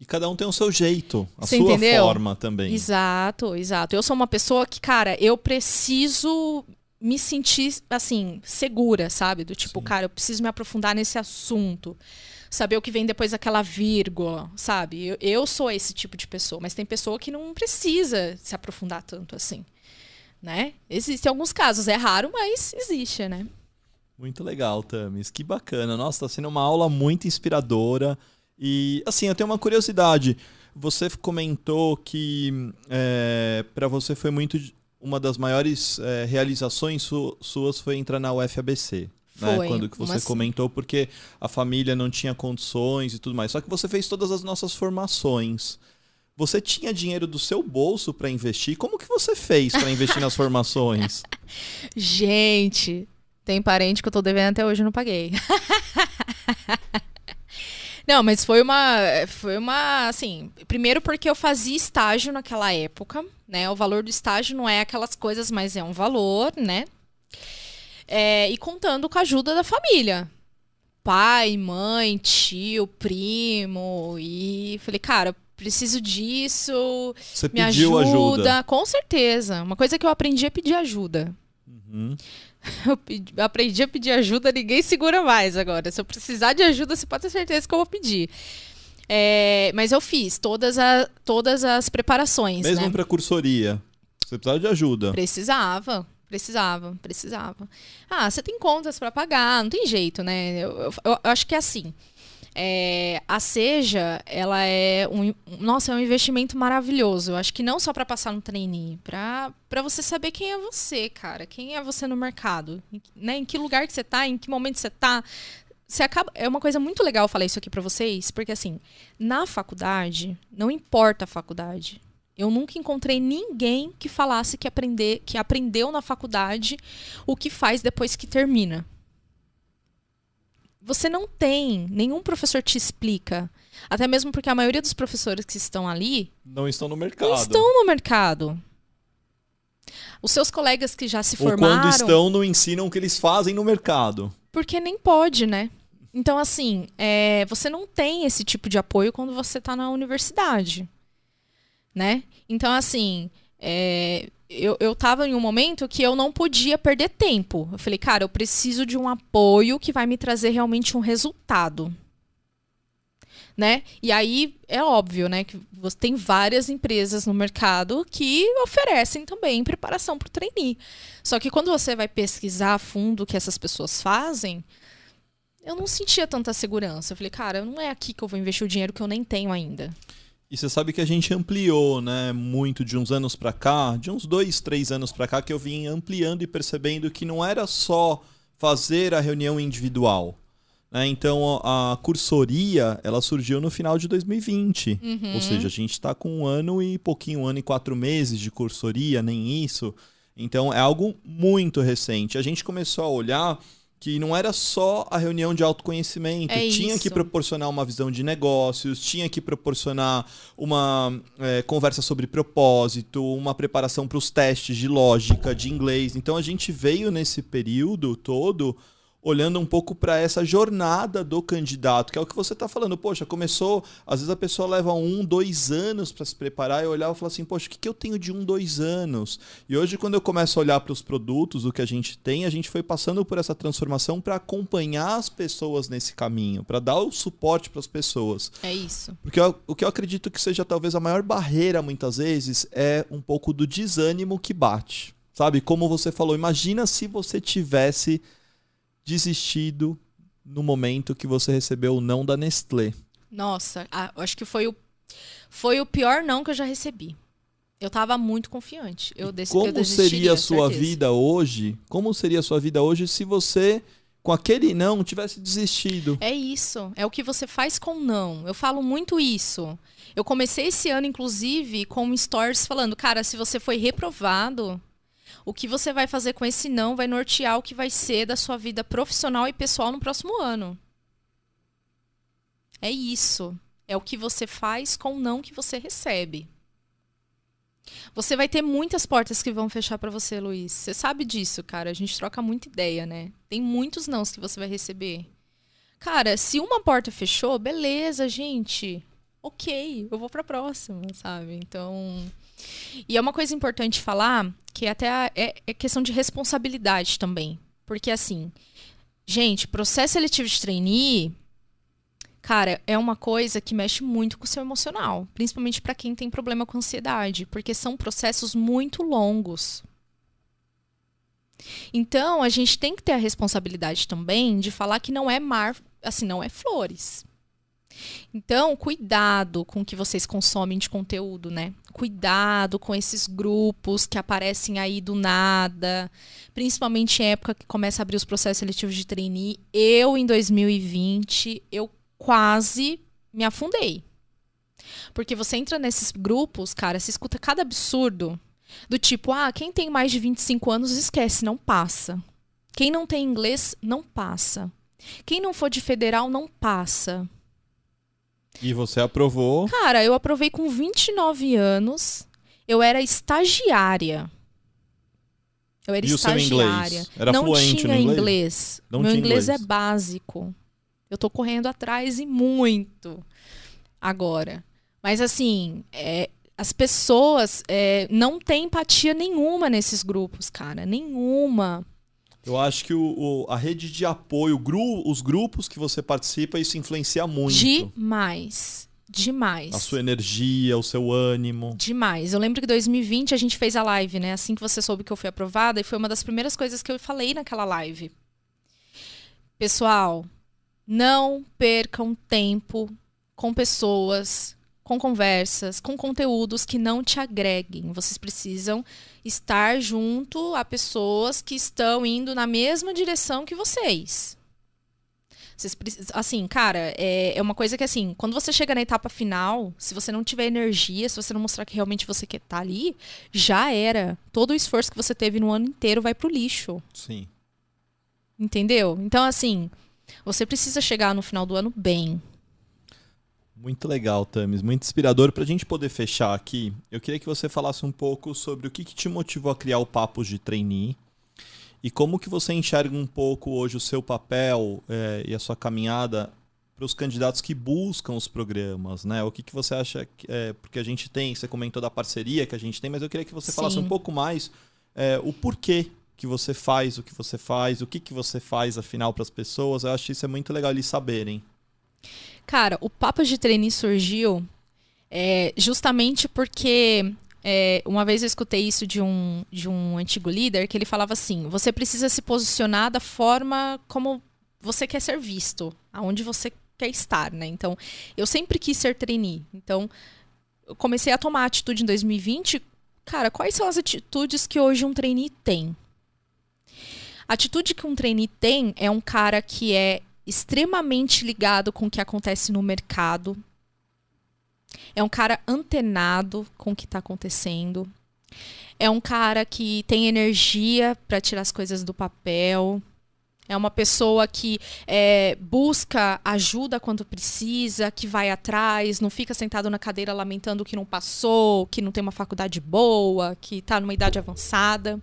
E cada um tem o seu jeito, a Você sua entendeu? forma também. Exato, exato. Eu sou uma pessoa que, cara, eu preciso me sentir, assim, segura, sabe? Do tipo, Sim. cara, eu preciso me aprofundar nesse assunto. Saber o que vem depois daquela vírgula, sabe? Eu, eu sou esse tipo de pessoa, mas tem pessoa que não precisa se aprofundar tanto assim, né? Existem alguns casos, é raro, mas existe, né? Muito legal, Tamis. Que bacana. Nossa, tá sendo uma aula muito inspiradora. E, assim, eu tenho uma curiosidade. Você comentou que é, para você foi muito. Uma das maiores é, realizações su suas foi entrar na UFABC. Né? Foi, Quando que você mas- comentou, porque a família não tinha condições e tudo mais. Só que você fez todas as nossas formações. Você tinha dinheiro do seu bolso para investir? Como que você fez para investir nas formações? Gente, tem parente que eu tô devendo até hoje e não paguei. Não, mas foi uma, foi uma, assim, primeiro porque eu fazia estágio naquela época, né? O valor do estágio não é aquelas coisas, mas é um valor, né? É, e contando com a ajuda da família. Pai, mãe, tio, primo. E falei, cara, preciso disso, Você me pediu ajuda. ajuda. Com certeza. Uma coisa que eu aprendi é pedir ajuda. Uhum. Eu pedi- aprendi a pedir ajuda, ninguém segura mais agora. Se eu precisar de ajuda, você pode ter certeza que eu vou pedir. É, mas eu fiz todas, a- todas as preparações, Mesmo né? para cursoria. Você precisava de ajuda. Precisava, precisava, precisava. Ah, você tem contas para pagar, não tem jeito, né? Eu, eu- eu acho que é assim. é, a Seja, ela é um, nossa, é um investimento maravilhoso. Eu acho que não só para passar no trainee, para para você saber quem é você, cara, quem é você no mercado, em, né? Em que lugar que você tá, em que momento você tá. Você acaba, é uma coisa muito legal falar isso aqui para vocês, porque assim, na faculdade, não importa a faculdade, eu nunca encontrei ninguém que falasse que, aprender, que aprendeu na faculdade o que faz depois que termina. Você não tem, nenhum professor te explica. Até mesmo porque a maioria dos professores que estão ali Não estão no mercado. não estão no mercado. Os seus colegas que já se Ou formaram. quando estão, não ensinam o que eles fazem no mercado. Porque nem pode, né? Então, assim, é, você não tem esse tipo de apoio quando você está na universidade, né? Então, assim, é, eu, eu tava em um momento que eu não podia perder tempo. Eu falei, cara, eu preciso de um apoio que vai me trazer realmente um resultado. Né? E aí é óbvio, né, que você tem várias empresas no mercado que oferecem também preparação para o trainee. Só que quando você vai pesquisar a fundo o que essas pessoas fazem, eu não sentia tanta segurança. Eu falei, cara, não é aqui que eu vou investir o dinheiro que eu nem tenho ainda. E você sabe que a gente ampliou, né, muito de uns anos pra cá, de uns dois, três anos pra cá, que eu vim ampliando e percebendo que não era só fazer a reunião individual. né? Então a cursoria ela surgiu no final de 2020. Uhum. Ou seja, a gente está com um ano e pouquinho, um ano e quatro meses de cursoria, nem isso. Então é algo muito recente. A gente começou a olhar que não era só a reunião de autoconhecimento, É tinha que isso. proporcionar uma visão de negócios, tinha que proporcionar uma é, conversa sobre propósito, uma preparação para os testes de lógica, de inglês. Então a gente veio nesse período todo olhando um pouco para essa jornada do candidato, que é o que você está falando. Poxa, começou. Às vezes a pessoa leva um, dois anos para se preparar e olhar e falar assim: Poxa, o que, que eu tenho de um, dois anos? E hoje, quando eu começo a olhar para os produtos, o que a gente tem, a gente foi passando por essa transformação para acompanhar as pessoas nesse caminho, para dar o suporte para as pessoas. É isso. Porque eu- o que eu acredito que seja talvez a maior barreira, muitas vezes, é um pouco do desânimo que bate. Sabe? Como você falou, imagina se você tivesse desistido no momento que você recebeu o não da Nestlé. Nossa, eu acho que foi o, foi o pior não que eu já recebi. Eu tava muito confiante. Eu, dec- eu Como desistiria, seria a sua certeza. vida hoje? Como seria a sua vida hoje se você, com aquele não, tivesse desistido? É isso. É o que você faz com não. Eu falo muito isso. Eu comecei esse ano, inclusive, com um stories falando, cara, se você foi reprovado, o que você vai fazer com esse não vai nortear o que vai ser da sua vida profissional e pessoal no próximo ano. É isso. É o que você faz com o não que você recebe. Você vai ter muitas portas que vão fechar pra você, Luiz. Você sabe disso, cara. A gente troca muita ideia, né? Tem muitos nãos que você vai receber. Cara, se uma porta fechou, beleza, gente. Ok, eu vou pra próxima, sabe? Então. E é uma coisa importante falar que até é, é questão de responsabilidade também. Porque assim, gente, processo seletivo de trainee Cara, é uma coisa que mexe muito com o seu emocional, principalmente para quem tem problema com ansiedade, porque são processos muito longos. Então, a gente tem que ter a responsabilidade também de falar que não é mar, assim, não é flores. Então, cuidado com o que vocês consomem de conteúdo, né? Cuidado com esses grupos que aparecem aí do nada, principalmente em época que começa a abrir os processos seletivos de trainee. Eu, em 2020, eu quase me afundei. Porque você entra nesses grupos, cara, você escuta cada absurdo. Do tipo, ah, quem tem mais de 25 anos esquece, não passa. Quem não tem inglês, não passa. Quem não for de federal, não passa. E você aprovou? Cara, eu aprovei com 29 anos. Eu era estagiária. Eu era e estagiária. Era não tinha inglês? inglês. Não Meu tinha inglês, inglês. é básico. Eu tô correndo atrás e muito agora. Mas assim, é, as pessoas é, não têm empatia nenhuma nesses grupos, cara. Nenhuma. Eu acho que o, o- a rede de apoio, gru- os grupos que você participa, isso influencia muito. Demais. Demais. A sua energia, o seu ânimo. Demais. Eu lembro que em 2020 a gente fez a live, né? Assim que você soube que eu fui aprovada, e foi uma das primeiras coisas que eu falei naquela live. Pessoal, não percam tempo com pessoas, com conversas, com conteúdos que não te agreguem. Vocês precisam estar junto a pessoas que estão indo na mesma direção que vocês. Vocês assim, cara, é, é uma coisa que assim, quando você chega na etapa final, se você não tiver energia, se você não mostrar que realmente você quer estar ali, já era. Todo o esforço que você teve no ano inteiro vai pro lixo. Sim. Entendeu? Então, assim, você precisa chegar no final do ano bem. Muito legal, Tamis. Muito inspirador. Pra gente poder fechar aqui, eu queria que você falasse um pouco sobre o que, que te motivou a criar o Papos de Trainee e como que você enxerga um pouco hoje o seu papel eh, e a sua caminhada para os candidatos que buscam os programas, né? O que, que você acha que, eh, porque a gente tem, você comentou da parceria que a gente tem, mas eu queria que você falasse Sim. um pouco mais eh, o porquê que você faz o que você faz, o que, que você faz afinal para as pessoas. Eu acho que isso é muito legal eles saberem. Cara, o Papo de Trainee surgiu é, justamente porque é, uma vez eu escutei isso de um, de um antigo líder que ele falava assim: você precisa se posicionar da forma como você quer ser visto, aonde você quer estar, né? Então, eu sempre quis ser trainee. Então, eu comecei a tomar atitude em 2020. Cara, quais são as atitudes que hoje um trainee tem? A atitude que um trainee tem é um cara que é extremamente ligado com o que acontece no mercado. É um cara antenado com o que está acontecendo. É um cara que tem energia para tirar as coisas do papel. É uma pessoa que é, busca ajuda quando precisa, que vai atrás, não fica sentado na cadeira lamentando que não passou, que não tem uma faculdade boa, que está numa idade avançada.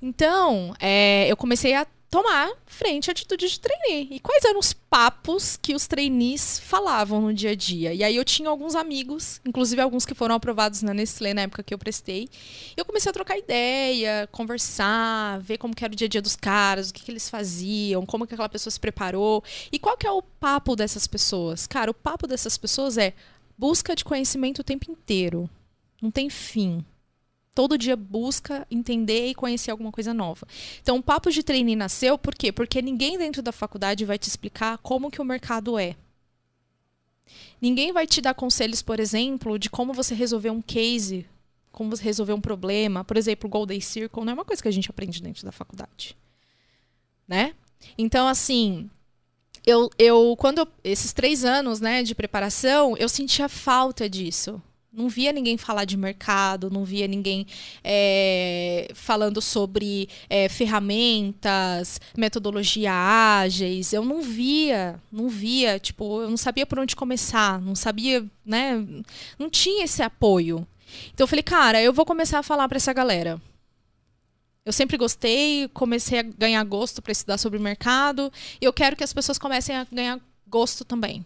Então, é, eu comecei a tomar frente à atitude de trainee. E quais eram os papos que os trainees falavam no dia a dia? E aí eu tinha alguns amigos, inclusive alguns que foram aprovados na Nestlé na época que eu prestei. Eu comecei a trocar ideia, conversar, ver como era o dia a dia dos caras, o que, que eles faziam, como que aquela pessoa se preparou. E qual que é o papo dessas pessoas? Cara, o papo dessas pessoas é busca de conhecimento o tempo inteiro. Não tem fim todo dia busca entender e conhecer alguma coisa nova. Então, o papo de trainee nasceu por quê? Porque ninguém dentro da faculdade vai te explicar como que o mercado é. Ninguém vai te dar conselhos, por exemplo, de como você resolver um case, como você resolver um problema. Por exemplo, o Golden Circle não é uma coisa que a gente aprende dentro da faculdade. Né? Então, assim, eu, eu quando eu- esses três anos né, de preparação, eu sentia falta disso. Não via ninguém falar de mercado, não via ninguém é, falando sobre é, ferramentas, metodologia ágeis. Eu não via, não via, tipo, eu não sabia por onde começar, não sabia, né? Não tinha esse apoio. Então eu falei, cara, eu vou começar a falar para essa galera. Eu sempre gostei, comecei a ganhar gosto para estudar sobre mercado, e eu quero que as pessoas comecem a ganhar gosto também.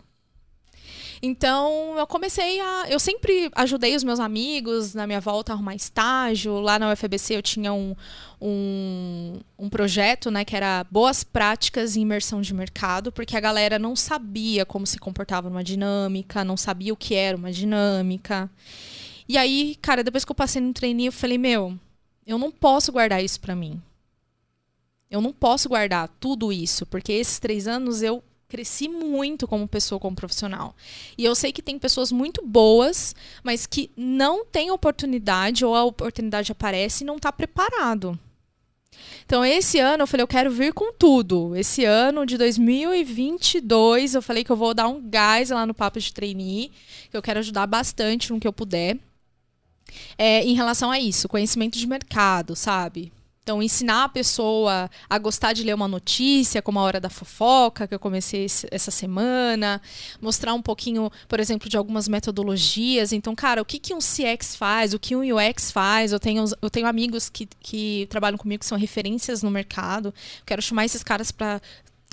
Então eu comecei a. Eu sempre ajudei os meus amigos na minha volta a arrumar estágio. Lá na UFBC eu tinha um, um, um projeto, né, que era boas práticas em imersão de mercado, porque a galera não sabia como se comportava numa dinâmica, não sabia o que era uma dinâmica. E aí, cara, depois que eu passei no treininho, eu falei, meu, eu não posso guardar isso para mim. Eu não posso guardar tudo isso, porque esses três anos eu cresci muito como pessoa, como profissional. E eu sei que tem pessoas muito boas, mas que não têm oportunidade ou a oportunidade aparece e não está preparado. Então, esse ano eu falei, eu quero vir com tudo. Esse ano de 2022, eu falei que eu vou dar um gás lá no Papo de Trainee, que eu quero ajudar bastante no que eu puder. É, em relação a isso, conhecimento de mercado, sabe? Então, ensinar a pessoa a gostar de ler uma notícia, como a Hora da Fofoca, que eu comecei essa semana, mostrar um pouquinho, por exemplo, de algumas metodologias. Então, cara, o que, que um CX faz, o que um UX faz? Eu tenho, eu tenho amigos que, que trabalham comigo que são referências no mercado. Quero chamar esses caras para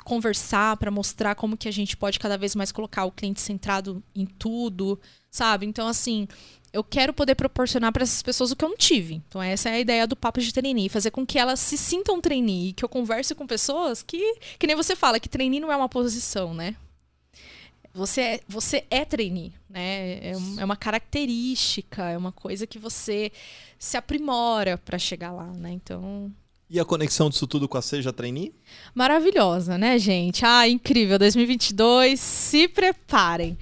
conversar, para mostrar como que a gente pode cada vez mais colocar o cliente centrado em tudo, sabe? Então, assim, eu quero poder proporcionar para essas pessoas o que eu não tive. Então, essa é a ideia do papo de trainee, fazer com que elas se sintam trainee, que eu converse com pessoas que, que nem você fala, que trainee não é uma posição, né? Você é, você é trainee, né? É, é uma característica, é uma coisa que você se aprimora para chegar lá, né? Então, e a conexão disso tudo com a Seja Trainee? Maravilhosa, né, gente? Ah, incrível. 2022, se preparem.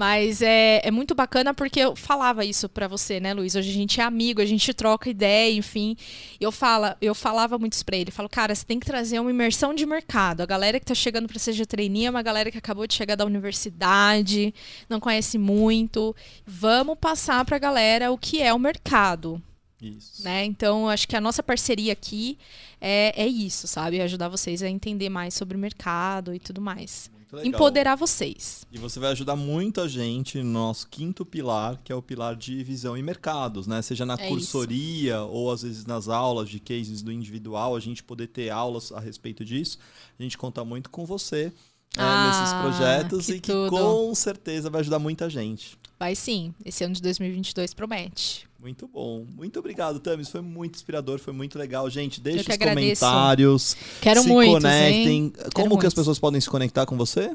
Mas é, é muito bacana porque eu falava isso para você, né, Luiz? Hoje a gente é amigo, a gente troca ideia, enfim. Eu, fala, eu falava muito isso pra ele. Eu falo, cara, você tem que trazer uma imersão de mercado. A galera que tá chegando pra Seja Trainee é uma galera que acabou de chegar da universidade, não conhece muito. Vamos passar pra galera o que é o mercado. Isso. Né? Então, acho que a nossa parceria aqui é, é isso, sabe? Ajudar vocês a entender mais sobre o mercado e tudo mais. Empoderar vocês. E você vai ajudar muita gente no nosso quinto pilar, que é o pilar de visão e mercados, né? Seja na é cursoria isso. ou às vezes nas aulas de cases do individual, a gente poder ter aulas a respeito disso. A gente conta muito com você é, ah, nesses projetos que e que tudo. com certeza vai ajudar muita gente. Vai sim. Esse ano de 2022 promete. Muito bom. Muito obrigado, Tamis. Foi muito inspirador, foi muito legal. Gente, deixe os agradeço. comentários. Quero se muito. conectem. Quero Como que as pessoas podem se conectar com você?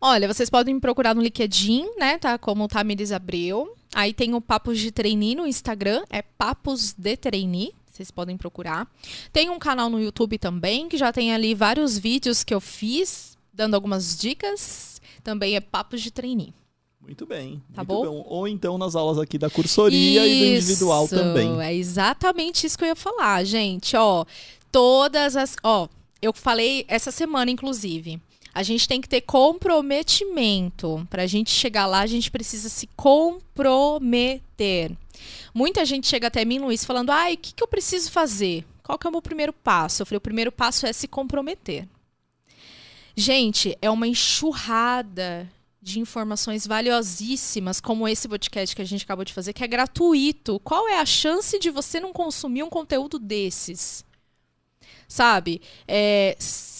Olha, vocês podem me procurar no LinkedIn, né? Tá como Tamires Abreu. Aí tem o Papos de Trainee no Instagram, é Papos de Trainee. Vocês podem procurar. Tem um canal no YouTube também, que já tem ali vários vídeos que eu fiz, dando algumas dicas. Também é Papos de Trainee. Muito bem. Tá muito bom? bom? Ou então nas aulas aqui da cursoria isso, e do individual também. É exatamente isso que eu ia falar, gente. Ó, todas as. Ó, eu falei essa semana, inclusive. A gente tem que ter comprometimento. Para a gente chegar lá, a gente precisa se comprometer. Muita gente chega até mim, Luiz, falando: ai, o que, que eu preciso fazer? Qual que é o meu primeiro passo? Eu falei: o primeiro passo é se comprometer. Gente, é uma enxurrada de informações valiosíssimas, como esse podcast que a gente acabou de fazer, que é gratuito. Qual é a chance de você não consumir um conteúdo desses? Sabe? É,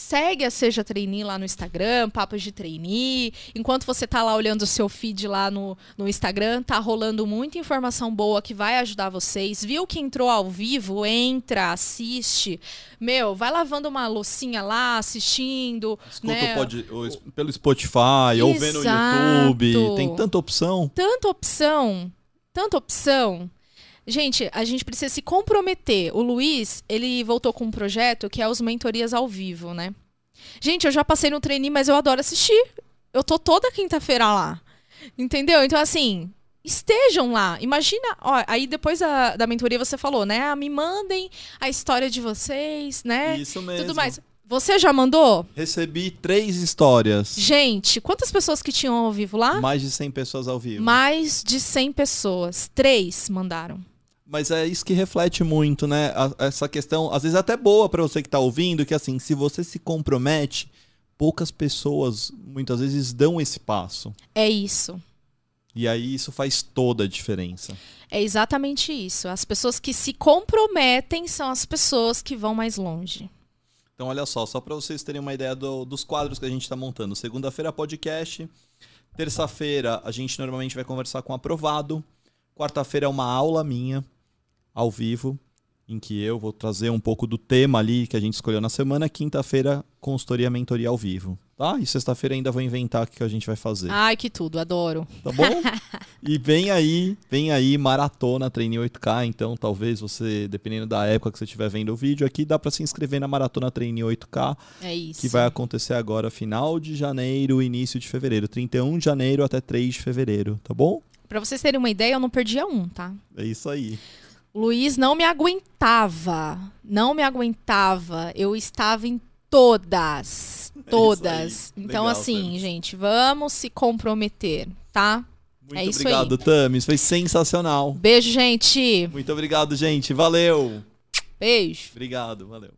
segue a Seja Trainee lá no Instagram, Papos de Trainee. Enquanto você tá lá olhando o seu feed lá no, no Instagram, tá rolando muita informação boa que vai ajudar vocês. Viu que entrou ao vivo? Entra, assiste. Meu, vai lavando uma loucinha lá, assistindo. Escuta né? pode, pelo Spotify, ou vendo no YouTube. Tem tanta opção. Tanta opção. Tanta opção. Gente, a gente precisa se comprometer. O Luiz, ele voltou com um projeto que é os mentorias ao vivo, né? Gente, eu já passei no treininho, mas eu adoro assistir. Eu tô toda quinta-feira lá. Entendeu? Então, assim, estejam lá. Imagina, ó, aí depois da, da mentoria você falou, né? Ah, me mandem a história de vocês, né? Isso mesmo. Tudo mais. Você já mandou? Recebi três histórias. Gente, quantas pessoas que tinham ao vivo lá? Mais de 100 pessoas ao vivo. Mais de 100 pessoas. Três mandaram. Mas é isso que reflete muito, né? essa questão, às vezes é até boa para você que tá ouvindo, que assim, se você se compromete, poucas pessoas muitas vezes dão esse passo. É isso. E aí isso faz toda a diferença. É exatamente isso. As pessoas que se comprometem são as pessoas que vão mais longe. Então, olha só, só para vocês terem uma ideia do, dos quadros que a gente está montando. Segunda-feira, podcast. Terça-feira a gente normalmente vai conversar com o aprovado. Quarta-feira é uma aula minha, ao vivo, em que eu vou trazer um pouco do tema ali que a gente escolheu na semana. Quinta-feira, consultoria mentoria ao vivo. Tá? E sexta-feira ainda vou inventar o que a gente vai fazer. Ai, que tudo, adoro. Tá bom? e vem aí, vem aí maratona Treine 8K, então talvez você, dependendo da época que você estiver vendo o vídeo aqui, dá para se inscrever na maratona Treine 8K, É isso. que vai acontecer agora final de janeiro, início de fevereiro, 31 de janeiro até 3 de fevereiro, tá bom? Pra vocês terem uma ideia, eu não perdia um, tá? É isso aí. Luiz não me aguentava. Não me aguentava. Eu estava em todas. Todas. aí. Então, Legal, assim, Thames. gente, vamos se comprometer, tá? Muito É isso obrigado, Tamis, foi sensacional. Beijo, gente. Muito obrigado, gente. Valeu. Beijo. Obrigado, valeu.